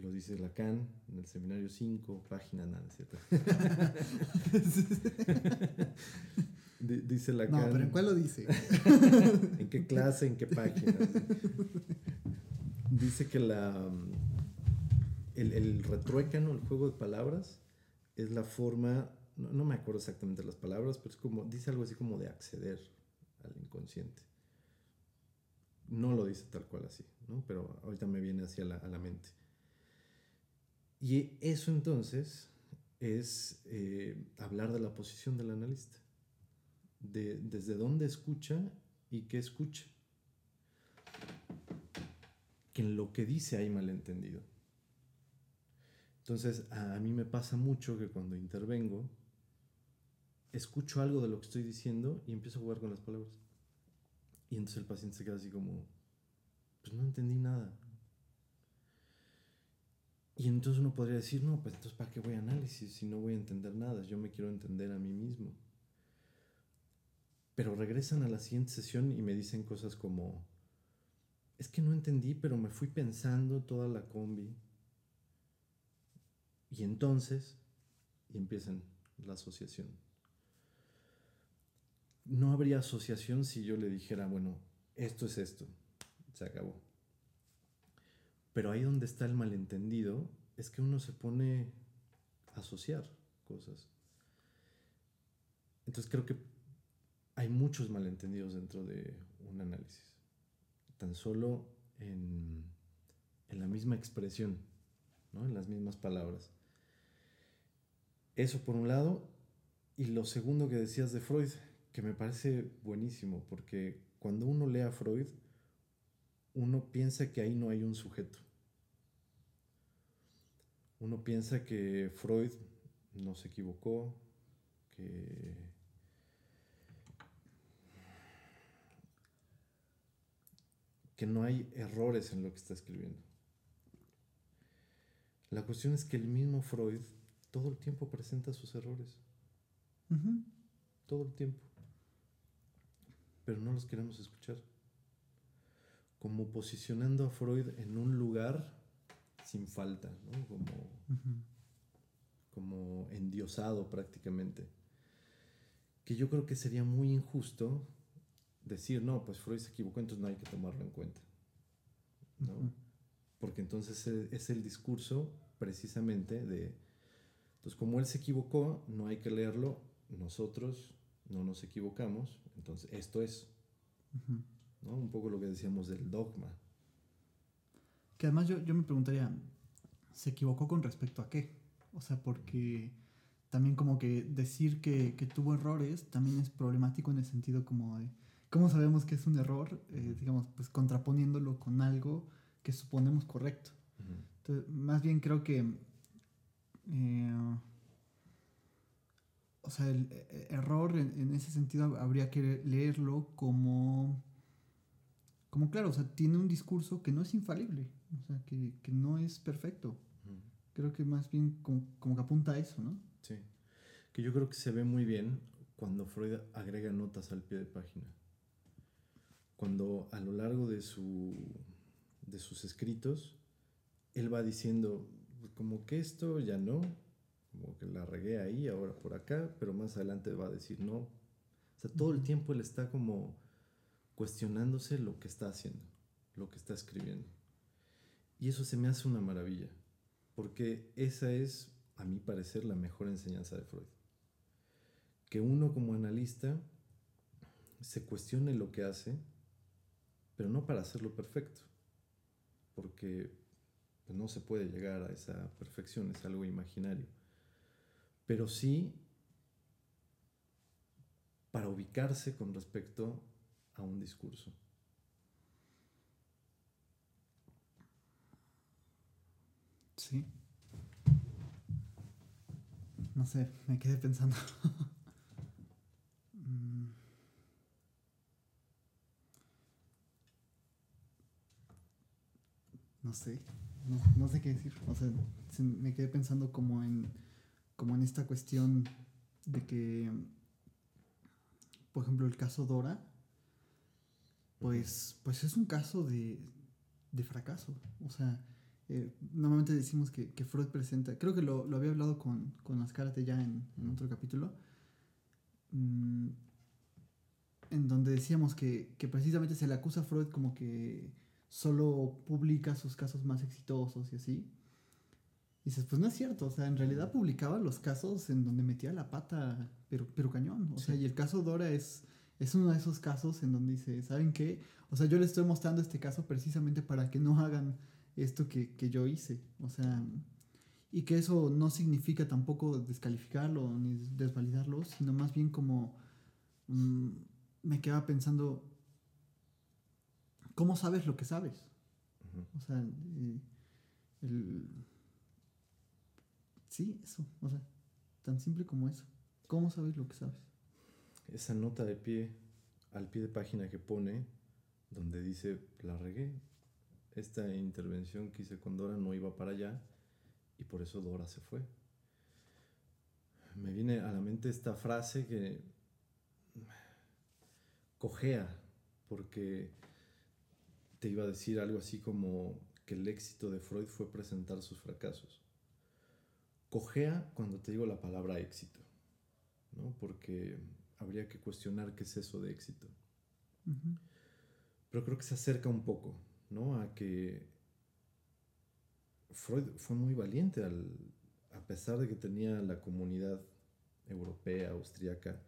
lo dice Lacan en el seminario 5, página nada, ¿cierto? dice Lacan. No, pero ¿en cuál lo dice? ¿En qué clase? ¿En qué página? dice que la, el, el retruécano, el juego de palabras, es la forma, no, me acuerdo exactamente las palabras, pero es como, dice algo así como de acceder al inconsciente. No lo dice tal cual así, ¿no? pero ahorita me viene hacia la, a la mente. Y eso entonces es eh, hablar de la posición del analista, de desde dónde escucha y qué escucha que en lo que dice hay malentendido. Entonces, a, mí me pasa mucho que cuando intervengo, escucho algo de lo que estoy diciendo y empiezo a jugar con las palabras. Y entonces el paciente se queda así como, pues no entendí nada. Y entonces uno podría decir, no, pues entonces ¿para qué voy a análisis si no voy a entender nada? Yo me quiero entender a mí mismo. Pero regresan a la siguiente sesión y me dicen cosas como, es que no entendí, pero me fui pensando toda la combi. Y entonces, y empiezan la asociación. No habría asociación si yo le dijera, bueno, esto es esto, se acabó. Pero ahí donde está el malentendido es que uno se pone a asociar cosas. Entonces creo que hay muchos malentendidos dentro de un análisis tan solo en, la misma expresión, en las mismas palabras. Eso por un lado. Y lo segundo que decías de Freud, que me parece buenísimo, porque cuando uno lee a Freud, uno piensa que ahí no hay un sujeto. Uno piensa que Freud no se equivocó, que que no hay errores en lo que está escribiendo. La cuestión es que el mismo Freud todo el tiempo presenta sus errores. Todo el tiempo. Pero no los queremos escuchar. Como posicionando a Freud en un lugar sin falta, como, como endiosado prácticamente. Que yo creo que sería muy injusto decir, no, pues Freud se equivocó, entonces no hay que tomarlo en cuenta. ¿no? Porque entonces es el discurso precisamente de, entonces como él se equivocó, no hay que leerlo, nosotros no nos equivocamos, entonces esto es, ¿no? Un poco lo que decíamos del dogma. Que además yo, yo me preguntaría, ¿se equivocó con respecto a qué? O sea, porque también como que decir que, que tuvo errores también es problemático en el sentido como de ¿Cómo sabemos que es un error? Eh, digamos, pues contraponiéndolo con algo que suponemos correcto. Entonces, más bien creo que... Eh, o sea, el eh, error en, ese sentido habría que leerlo como... Como claro, o sea, tiene un discurso que no es infalible, o sea, que, que no es perfecto. Creo que más bien como, como que apunta a eso, ¿no? Sí. Que yo creo que se ve muy bien cuando Freud agrega notas al pie de página cuando a lo largo de, su, de sus escritos, él va diciendo, como que esto ya no, como que la regué ahí, ahora por acá, pero más adelante va a decir no. O sea, todo el tiempo él está como cuestionándose lo que está haciendo, lo que está escribiendo. Y eso se me hace una maravilla, porque esa es, a mi parecer, la mejor enseñanza de Freud. Que uno como analista se cuestione lo que hace pero no para hacerlo perfecto, porque pues, no se puede llegar a esa perfección, es algo imaginario, pero sí para ubicarse con respecto a un discurso. Sí. No sé, me quedé pensando. Mm. No sé, no, sé qué decir. O sea, me quedé pensando como en, como en esta cuestión de que, por ejemplo, el caso Dora, pues, pues es un caso de, de fracaso. O sea, eh, normalmente decimos que, que, Freud presenta, creo que lo, lo había hablado con, con Ascárate ya en, en, otro capítulo, mm, en donde decíamos que, que, precisamente se le acusa a Freud como que solo publica sus casos más exitosos y así. Y dices, pues no es cierto, o sea, en realidad publicaba los casos en donde metía la pata, pero, pero cañón. O sea, y el caso Dora es, es uno de esos casos en donde dice, ¿saben qué? O sea, yo les estoy mostrando este caso precisamente para que no hagan esto que, que yo hice. O sea, y que eso no significa tampoco descalificarlo ni desvalidarlo, sino más bien como mm, me quedaba pensando, ¿Cómo sabes lo que sabes? O sea, el, sí, eso, o sea, tan simple como eso. ¿Cómo sabes lo que sabes? Esa nota de pie, al pie de página que pone, donde dice, la regué, esta intervención que hice con Dora no iba para allá y por eso Dora se fue. Me viene a la mente esta frase que cojea, porque te iba a decir algo así como que el éxito de Freud fue presentar sus fracasos. Cojea cuando te digo la palabra éxito, ¿no? porque habría que cuestionar qué es eso de éxito. Pero creo que se acerca un poco ¿no? a que Freud fue muy valiente al, a pesar de que tenía la comunidad europea, austriaca,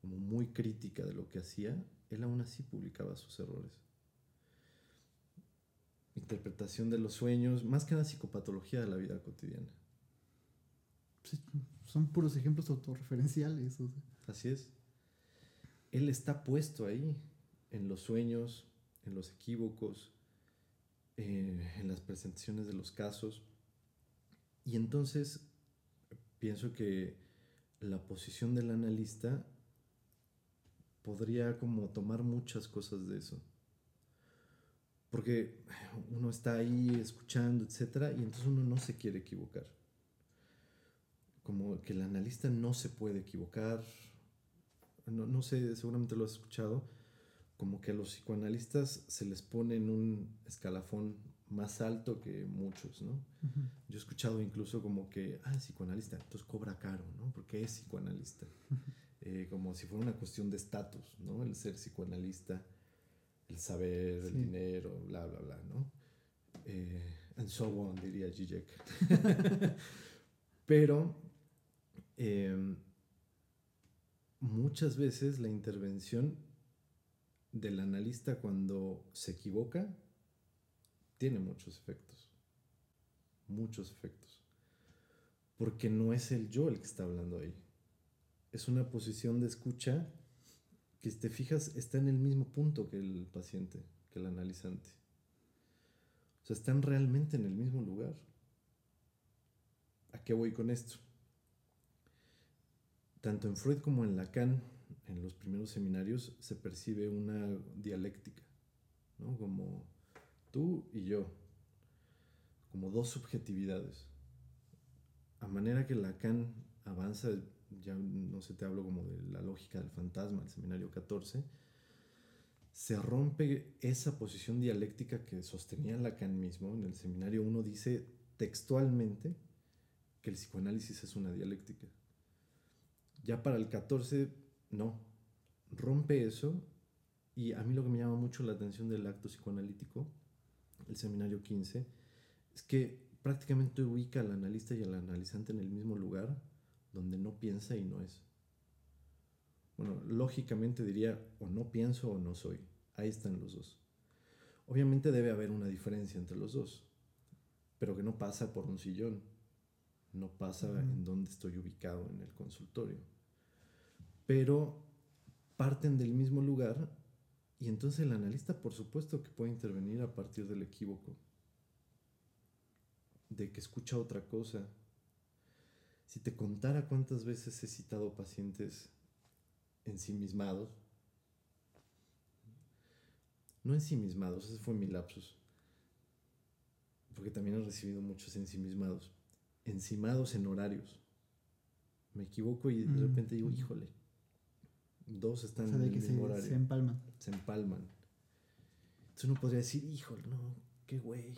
como muy crítica de lo que hacía, él aún así publicaba sus errores interpretación de los sueños, más que la psicopatología de la vida cotidiana. son puros ejemplos autorreferenciales. Así es. Él está puesto ahí, en los sueños, en los equívocos, eh, en las presentaciones de los casos. Y entonces pienso que la posición del analista podría como tomar muchas cosas de eso porque uno está ahí escuchando, etcétera, y entonces uno no se quiere equivocar. Como que el analista no se puede equivocar. No, no sé, seguramente lo has escuchado. Como que a los psicoanalistas se les pone en un escalafón más alto que muchos, ¿no? Yo he escuchado incluso como que, ah, psicoanalista, entonces cobra caro, ¿no? Porque es psicoanalista. Eh, como si fuera una cuestión de estatus, ¿no? El ser psicoanalista el saber, el dinero, bla, bla, bla, ¿no? Eh, and so on, diría Zizek. Pero em, muchas veces la intervención del analista cuando se equivoca tiene muchos efectos. Muchos efectos. Porque no es el yo el que está hablando ahí. Es una posición de escucha que te fijas está en el mismo punto que el paciente, que el analizante. O sea, están realmente en el mismo lugar. ¿A qué voy con esto? Tanto en Freud como en Lacan, en los primeros seminarios, se percibe una dialéctica, ¿no? Como tú y yo, como dos subjetividades. A manera que Lacan avanza ya no se te hablo como de la lógica del fantasma, el seminario 14, se rompe esa posición dialéctica que sostenía Lacan mismo. En el seminario 1 dice textualmente que el psicoanálisis es una dialéctica. Ya para el 14, no. Rompe eso y a mí lo que me llama mucho la atención del acto psicoanalítico, el seminario 15, es que prácticamente ubica al analista y al analizante en el mismo lugar donde no piensa y no es. Bueno, lógicamente diría o no pienso o no soy. Ahí están los dos. Obviamente debe haber una diferencia entre los dos, pero que no pasa por un sillón, no pasa en dónde estoy ubicado en el consultorio. Pero parten del mismo lugar y entonces el analista por supuesto que puede intervenir a partir del equívoco, de que escucha otra cosa. Si te contara cuántas veces he citado pacientes ensimismados, no ensimismados, ese fue mi lapsus, porque también he recibido muchos ensimismados, encimados en horarios. Me equivoco y de mm, repente digo, mm. híjole, dos están en el mismo horario. Se empalman. Se empalman. Entonces uno podría decir, híjole, no, qué güey,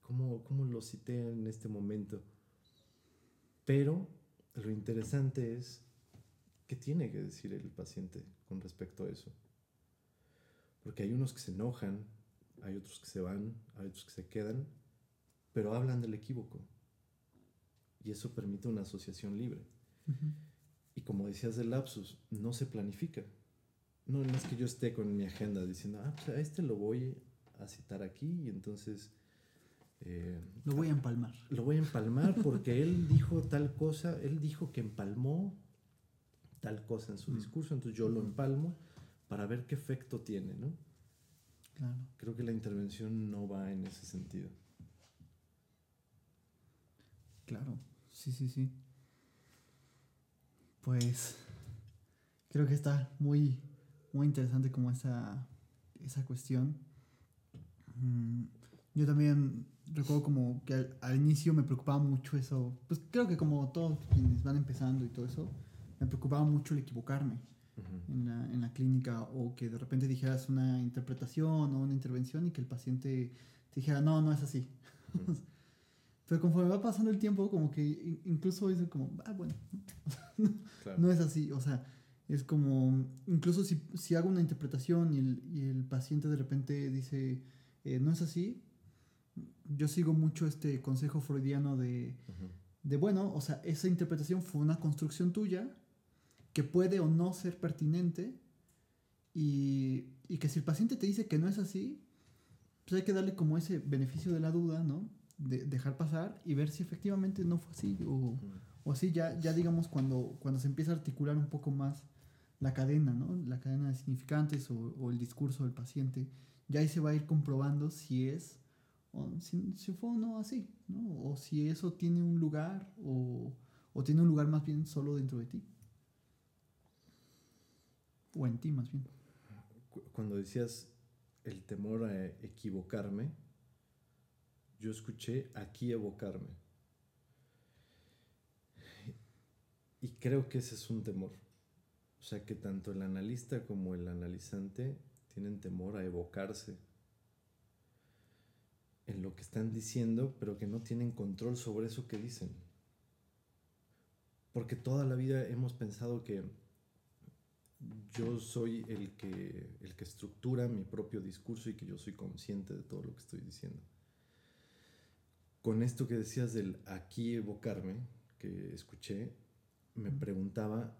¿cómo, ¿cómo lo cité en este momento? Pero lo interesante es qué tiene que decir el paciente con respecto a eso. Porque hay unos que se enojan, hay otros que se van, hay otros que se quedan, pero hablan del equívoco. Y eso permite una asociación libre. Y como decías del lapsus, no se planifica. No, es que yo esté con mi agenda diciendo, ah, pues a este lo voy a citar aquí y entonces... Eh, lo voy a empalmar. Lo voy a empalmar porque él dijo tal cosa, él dijo que empalmó tal cosa en su discurso, entonces yo lo empalmo para ver qué efecto tiene, ¿no? Claro. Creo que la intervención no va en ese sentido. Claro, sí, sí, sí. Pues creo que está muy, muy interesante como esa, esa cuestión. Mm, yo también recuerdo como que al, inicio me preocupaba mucho eso. Pues creo que como todos quienes van empezando y todo eso, me preocupaba mucho el equivocarme en, la, en, la, clínica o que de repente dijeras una interpretación o una intervención y que el paciente te dijera, no, no es así. Pero conforme va pasando el tiempo, como que incluso es como, ah, bueno, no es así. O sea, es como, incluso si, si hago una interpretación y el, y el, paciente de repente dice, eh, no es así, yo sigo mucho este consejo freudiano de, de, bueno, o sea, esa interpretación fue una construcción tuya que puede o no ser pertinente y, y, que si el paciente te dice que no es así, pues hay que darle como ese beneficio de la duda, ¿no? De dejar pasar y ver si efectivamente no fue así o, o así ya, ya digamos cuando, cuando se empieza a articular un poco más la cadena, ¿no? La cadena de significantes o, o el discurso del paciente, ya ahí se va a ir comprobando si es, si, fue o no así, ¿no? O si eso tiene un lugar o, o tiene un lugar más bien solo dentro de ti. O en ti más bien. Cuando decías el temor a equivocarme, yo escuché aquí evocarme. Y creo que ese es un temor. O sea que tanto el analista como el analizante tienen temor a evocarse en lo que están diciendo, pero que no tienen control sobre eso que dicen. Porque toda la vida hemos pensado que yo soy el que, el que estructura mi propio discurso y que yo soy consciente de todo lo que estoy diciendo. Con esto que decías del aquí evocarme, que escuché, me preguntaba,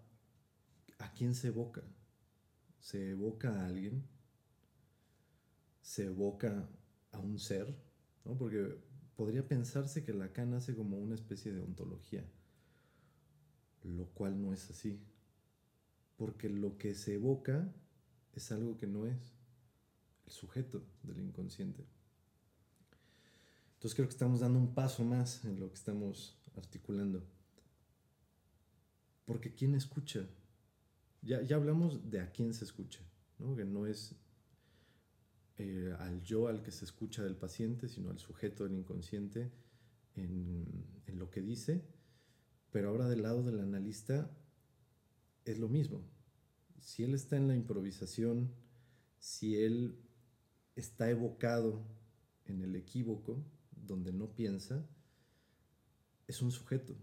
¿a quién se evoca? ¿Se evoca a alguien? ¿Se evoca a un ser? ¿No? Porque podría pensarse que Lacan hace como una especie de ontología, lo cual no es así porque lo que se evoca es algo que no es el sujeto del inconsciente. Entonces creo que estamos dando un paso más en lo que estamos articulando. Porque ¿quién escucha? Ya, ya hablamos de a quién se escucha, ¿no? que no es eh, al yo al que se escucha del paciente, sino al sujeto del inconsciente en, en lo que dice. Pero ahora del lado del analista es lo mismo si él está en la improvisación, si él está evocado en el equívoco, donde no piensa, es un sujeto.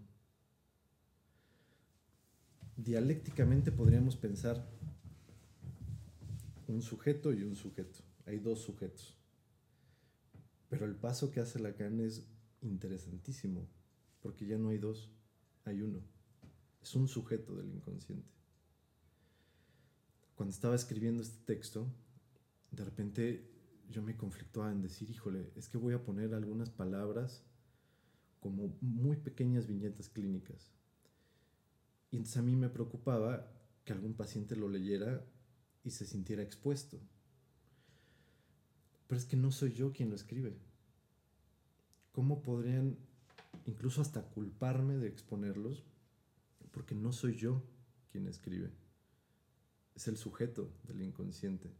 Dialécticamente podríamos pensar un sujeto y un sujeto. Hay dos sujetos. Pero el paso que hace Lacan es interesantísimo, porque ya no hay dos, hay uno. Es un sujeto del inconsciente cuando estaba escribiendo este texto, de repente yo me conflictuaba en decir, híjole, es que voy a poner algunas palabras como muy pequeñas viñetas clínicas. Y entonces a mí me preocupaba que algún paciente lo leyera y se sintiera expuesto. Pero es que no soy yo quien lo escribe. ¿Cómo podrían incluso hasta culparme de exponerlos? Porque no soy yo quien escribe. Es el sujeto del inconsciente.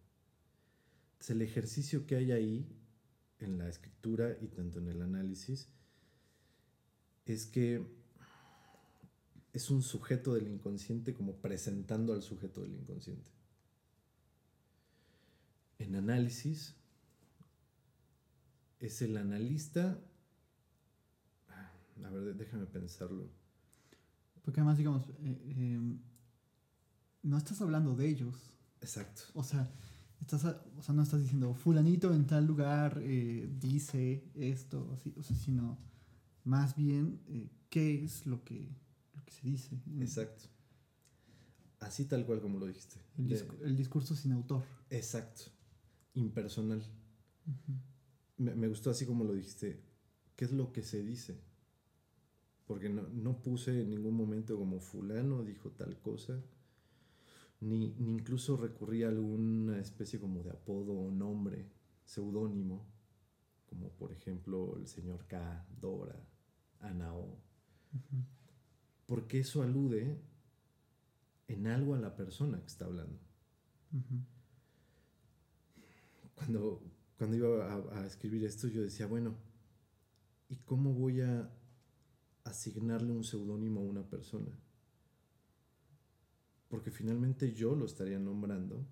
Es el ejercicio que hay ahí en la escritura y tanto en el análisis es que es un sujeto del inconsciente como presentando al sujeto del inconsciente. En análisis es el analista, a ver, déjame pensarlo. Porque además, digamos, eh, em, no estás hablando de ellos. Exacto. O sea, estás, o sea no estás diciendo, fulanito en tal lugar eh, dice esto, así, o sea, sino más bien eh, qué es lo que, lo que se dice. Exacto. Así tal cual como lo dijiste. El, discurso sin autor. Exacto. Impersonal. Me, me, gustó así como lo dijiste. ¿Qué es lo que se dice? Porque no, no puse en ningún momento como fulano dijo tal cosa. Ni, ni incluso recurrí a alguna especie como de apodo o nombre, seudónimo, como por ejemplo el señor K, Dora, Anao. Porque eso alude en algo a la persona que está hablando. cuando, cuando iba a, escribir esto, yo decía, bueno, ¿y cómo voy a asignarle un seudónimo a una persona? Porque finalmente yo lo estaría nombrando,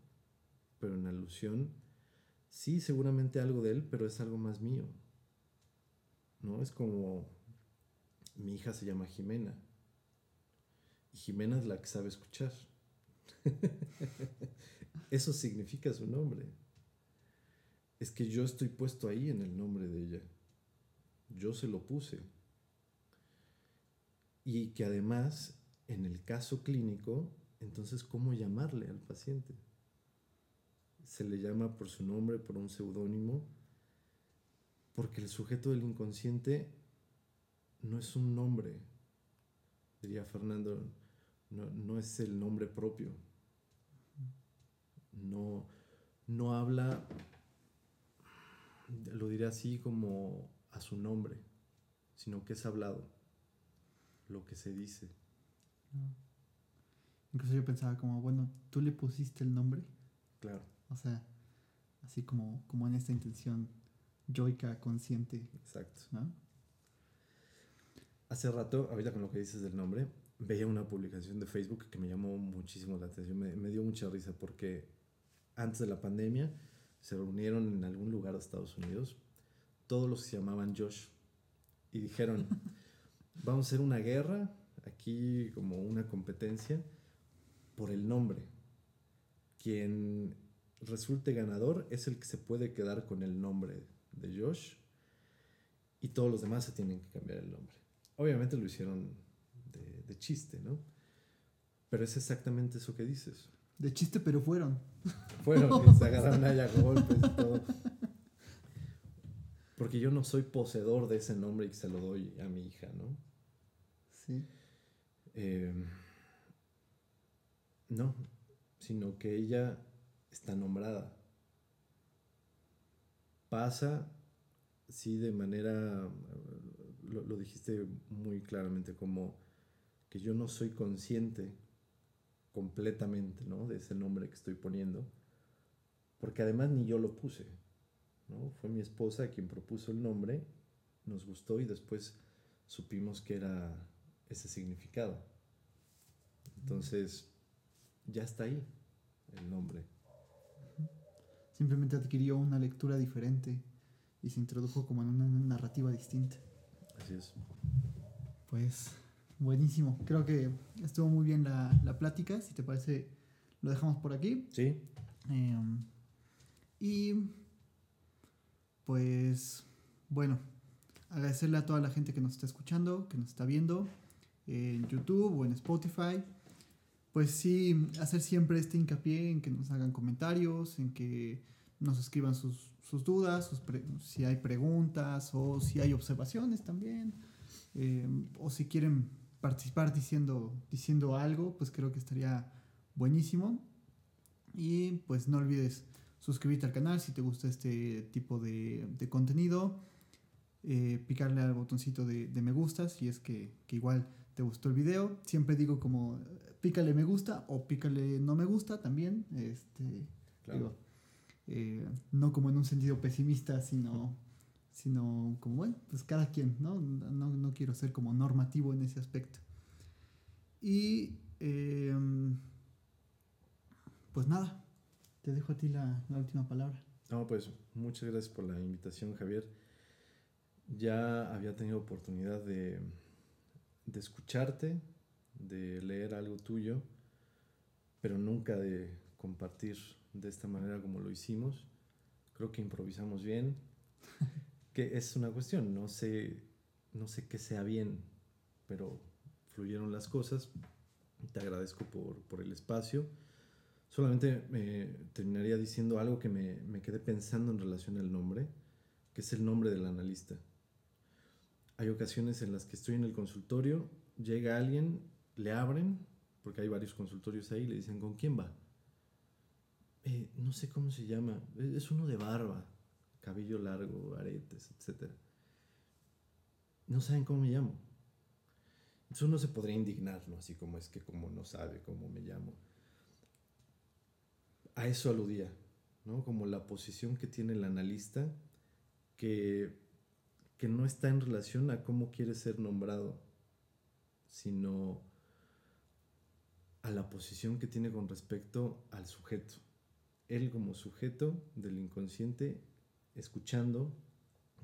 pero en alusión, sí, seguramente algo de él, pero es algo más mío. ¿No? Es como mi hija se llama Jimena. Y Jimena es la que sabe escuchar. Eso significa su nombre. Es que yo estoy puesto ahí en el nombre de ella. Yo se lo puse. Y que además, en el caso clínico, entonces, ¿cómo llamarle al paciente? Se le llama por su nombre, por un seudónimo, porque el sujeto del inconsciente no es un nombre, diría Fernando, no, es el nombre propio. No, no habla, lo diré así como a su nombre, sino que es hablado, lo que se dice. Incluso yo pensaba como, bueno, tú le pusiste el nombre. Claro. O sea, así como, como en esta intención yoica, consciente. Exacto. ¿no? Hace rato, ahorita con lo que dices del nombre, veía una publicación de Facebook que me llamó muchísimo la atención, me, dio mucha risa porque antes de la pandemia se reunieron en algún lugar de Estados Unidos todos los que se llamaban Josh y dijeron, vamos a hacer una guerra, aquí como una competencia por el nombre. Quien resulte ganador es el que se puede quedar con el nombre de Josh y todos los demás se tienen que cambiar el nombre. Obviamente lo hicieron de, chiste, ¿no? Pero es exactamente eso que dices. De chiste, pero fueron. Fueron, se agarraron allá golpes y todo. Porque yo no soy poseedor de ese nombre y se lo doy a mi hija, ¿no? Sí. Eh, no, sino que ella está nombrada. Pasa, sí, de manera lo, dijiste muy claramente, como que yo no soy consciente completamente ¿no? de ese nombre que estoy poniendo, porque además ni yo lo puse. ¿no? Fue mi esposa quien propuso el nombre, nos gustó y después supimos que era ese significado. Entonces, ya está ahí el nombre. Simplemente adquirió una lectura diferente y se introdujo como en una narrativa distinta. Así es. Pues buenísimo. Creo que estuvo muy bien la, la plática. Si te parece, lo dejamos por aquí. Sí. Em, y pues bueno, agradecerle a toda la gente que nos está escuchando, que nos está viendo en YouTube o en Spotify. Pues sí, hacer siempre este hincapié en que nos hagan comentarios, en que nos escriban sus, sus dudas, sus si hay preguntas o si hay observaciones también, eh, o si quieren participar diciendo, diciendo algo, pues creo que estaría buenísimo. Y pues no olvides suscribirte al canal si te gusta este tipo de, de contenido. Eh, picarle al botoncito de, de, me gusta si es que, que, igual te gustó el video. Siempre digo como pícale me gusta o pícale no me gusta también. Este, claro. eh, no como en un sentido pesimista, sino, sino como, bueno, pues cada quien, ¿no? No, no quiero ser como normativo en ese aspecto. Y eh, pues nada, te dejo a ti la, la, última palabra. No, pues muchas gracias por la invitación, Javier. Ya había tenido oportunidad de, de escucharte, de leer algo tuyo, pero nunca de compartir de esta manera como lo hicimos. Creo que improvisamos bien, que es una cuestión, no sé, no sé qué sea bien, pero fluyeron las cosas. Te agradezco por, por el espacio. Solamente me terminaría diciendo algo que me, me quedé pensando en relación al nombre, que es el nombre del analista. Hay ocasiones en las que estoy en el consultorio, llega alguien, le abren, porque hay varios consultorios ahí, le dicen, ¿con quién va? Eh, no sé cómo se llama, es uno de barba, cabello largo, aretes, etc. No saben cómo me llamo. Entonces uno se podría indignar, ¿no? Así como es que como no sabe cómo me llamo. A eso aludía, ¿no? Como la posición que tiene el analista que, que no está en relación a cómo quiere ser nombrado, sino a la posición que tiene con respecto al sujeto. Él como sujeto del inconsciente, escuchando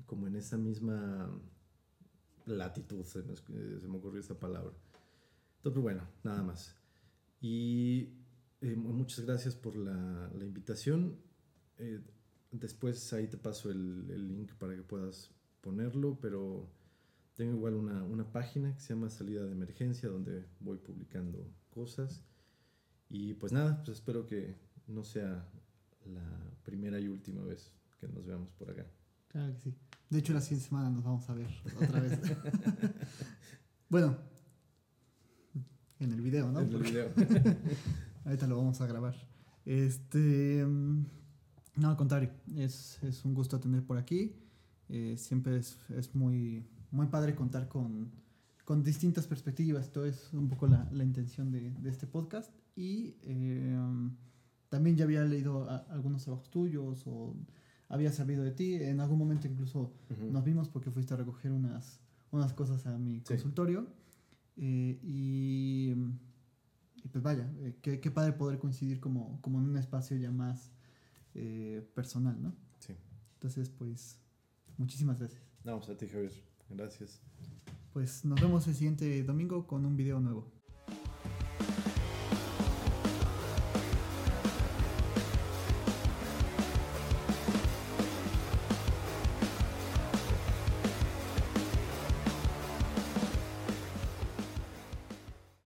como en esa misma latitud, se me, se me ocurrió esa palabra. Entonces, bueno, nada más. Y eh, muchas gracias por la, la invitación. Eh, después ahí te paso el, el, link para que puedas ponerlo, pero tengo igual una, una página que se llama Salida de Emergencia, donde voy publicando cosas. Y pues nada, pues espero que no sea la primera y última vez que nos veamos por acá. Claro que sí. De hecho, la siguiente semana nos vamos a ver otra vez. bueno, en el video, ¿no? En el video. ahorita lo vamos a grabar. Este. No, al contrario, es, es un gusto tener por aquí. Eh, siempre es, es muy, muy padre contar con con distintas perspectivas. Esto es un poco la, la intención de, de, este podcast. Y eh, también ya había leído a, algunos trabajos tuyos o había sabido de ti. En algún momento incluso uh -huh. nos vimos porque fuiste a recoger unas, unas cosas a mi consultorio. Eh, y, y, pues vaya, eh, qué, qué, padre poder coincidir como, como en un espacio ya más eh, personal, ¿no? Sí. Entonces, pues, muchísimas gracias. No, pues a ti, Javier. Gracias pues nos vemos el siguiente domingo con un video nuevo.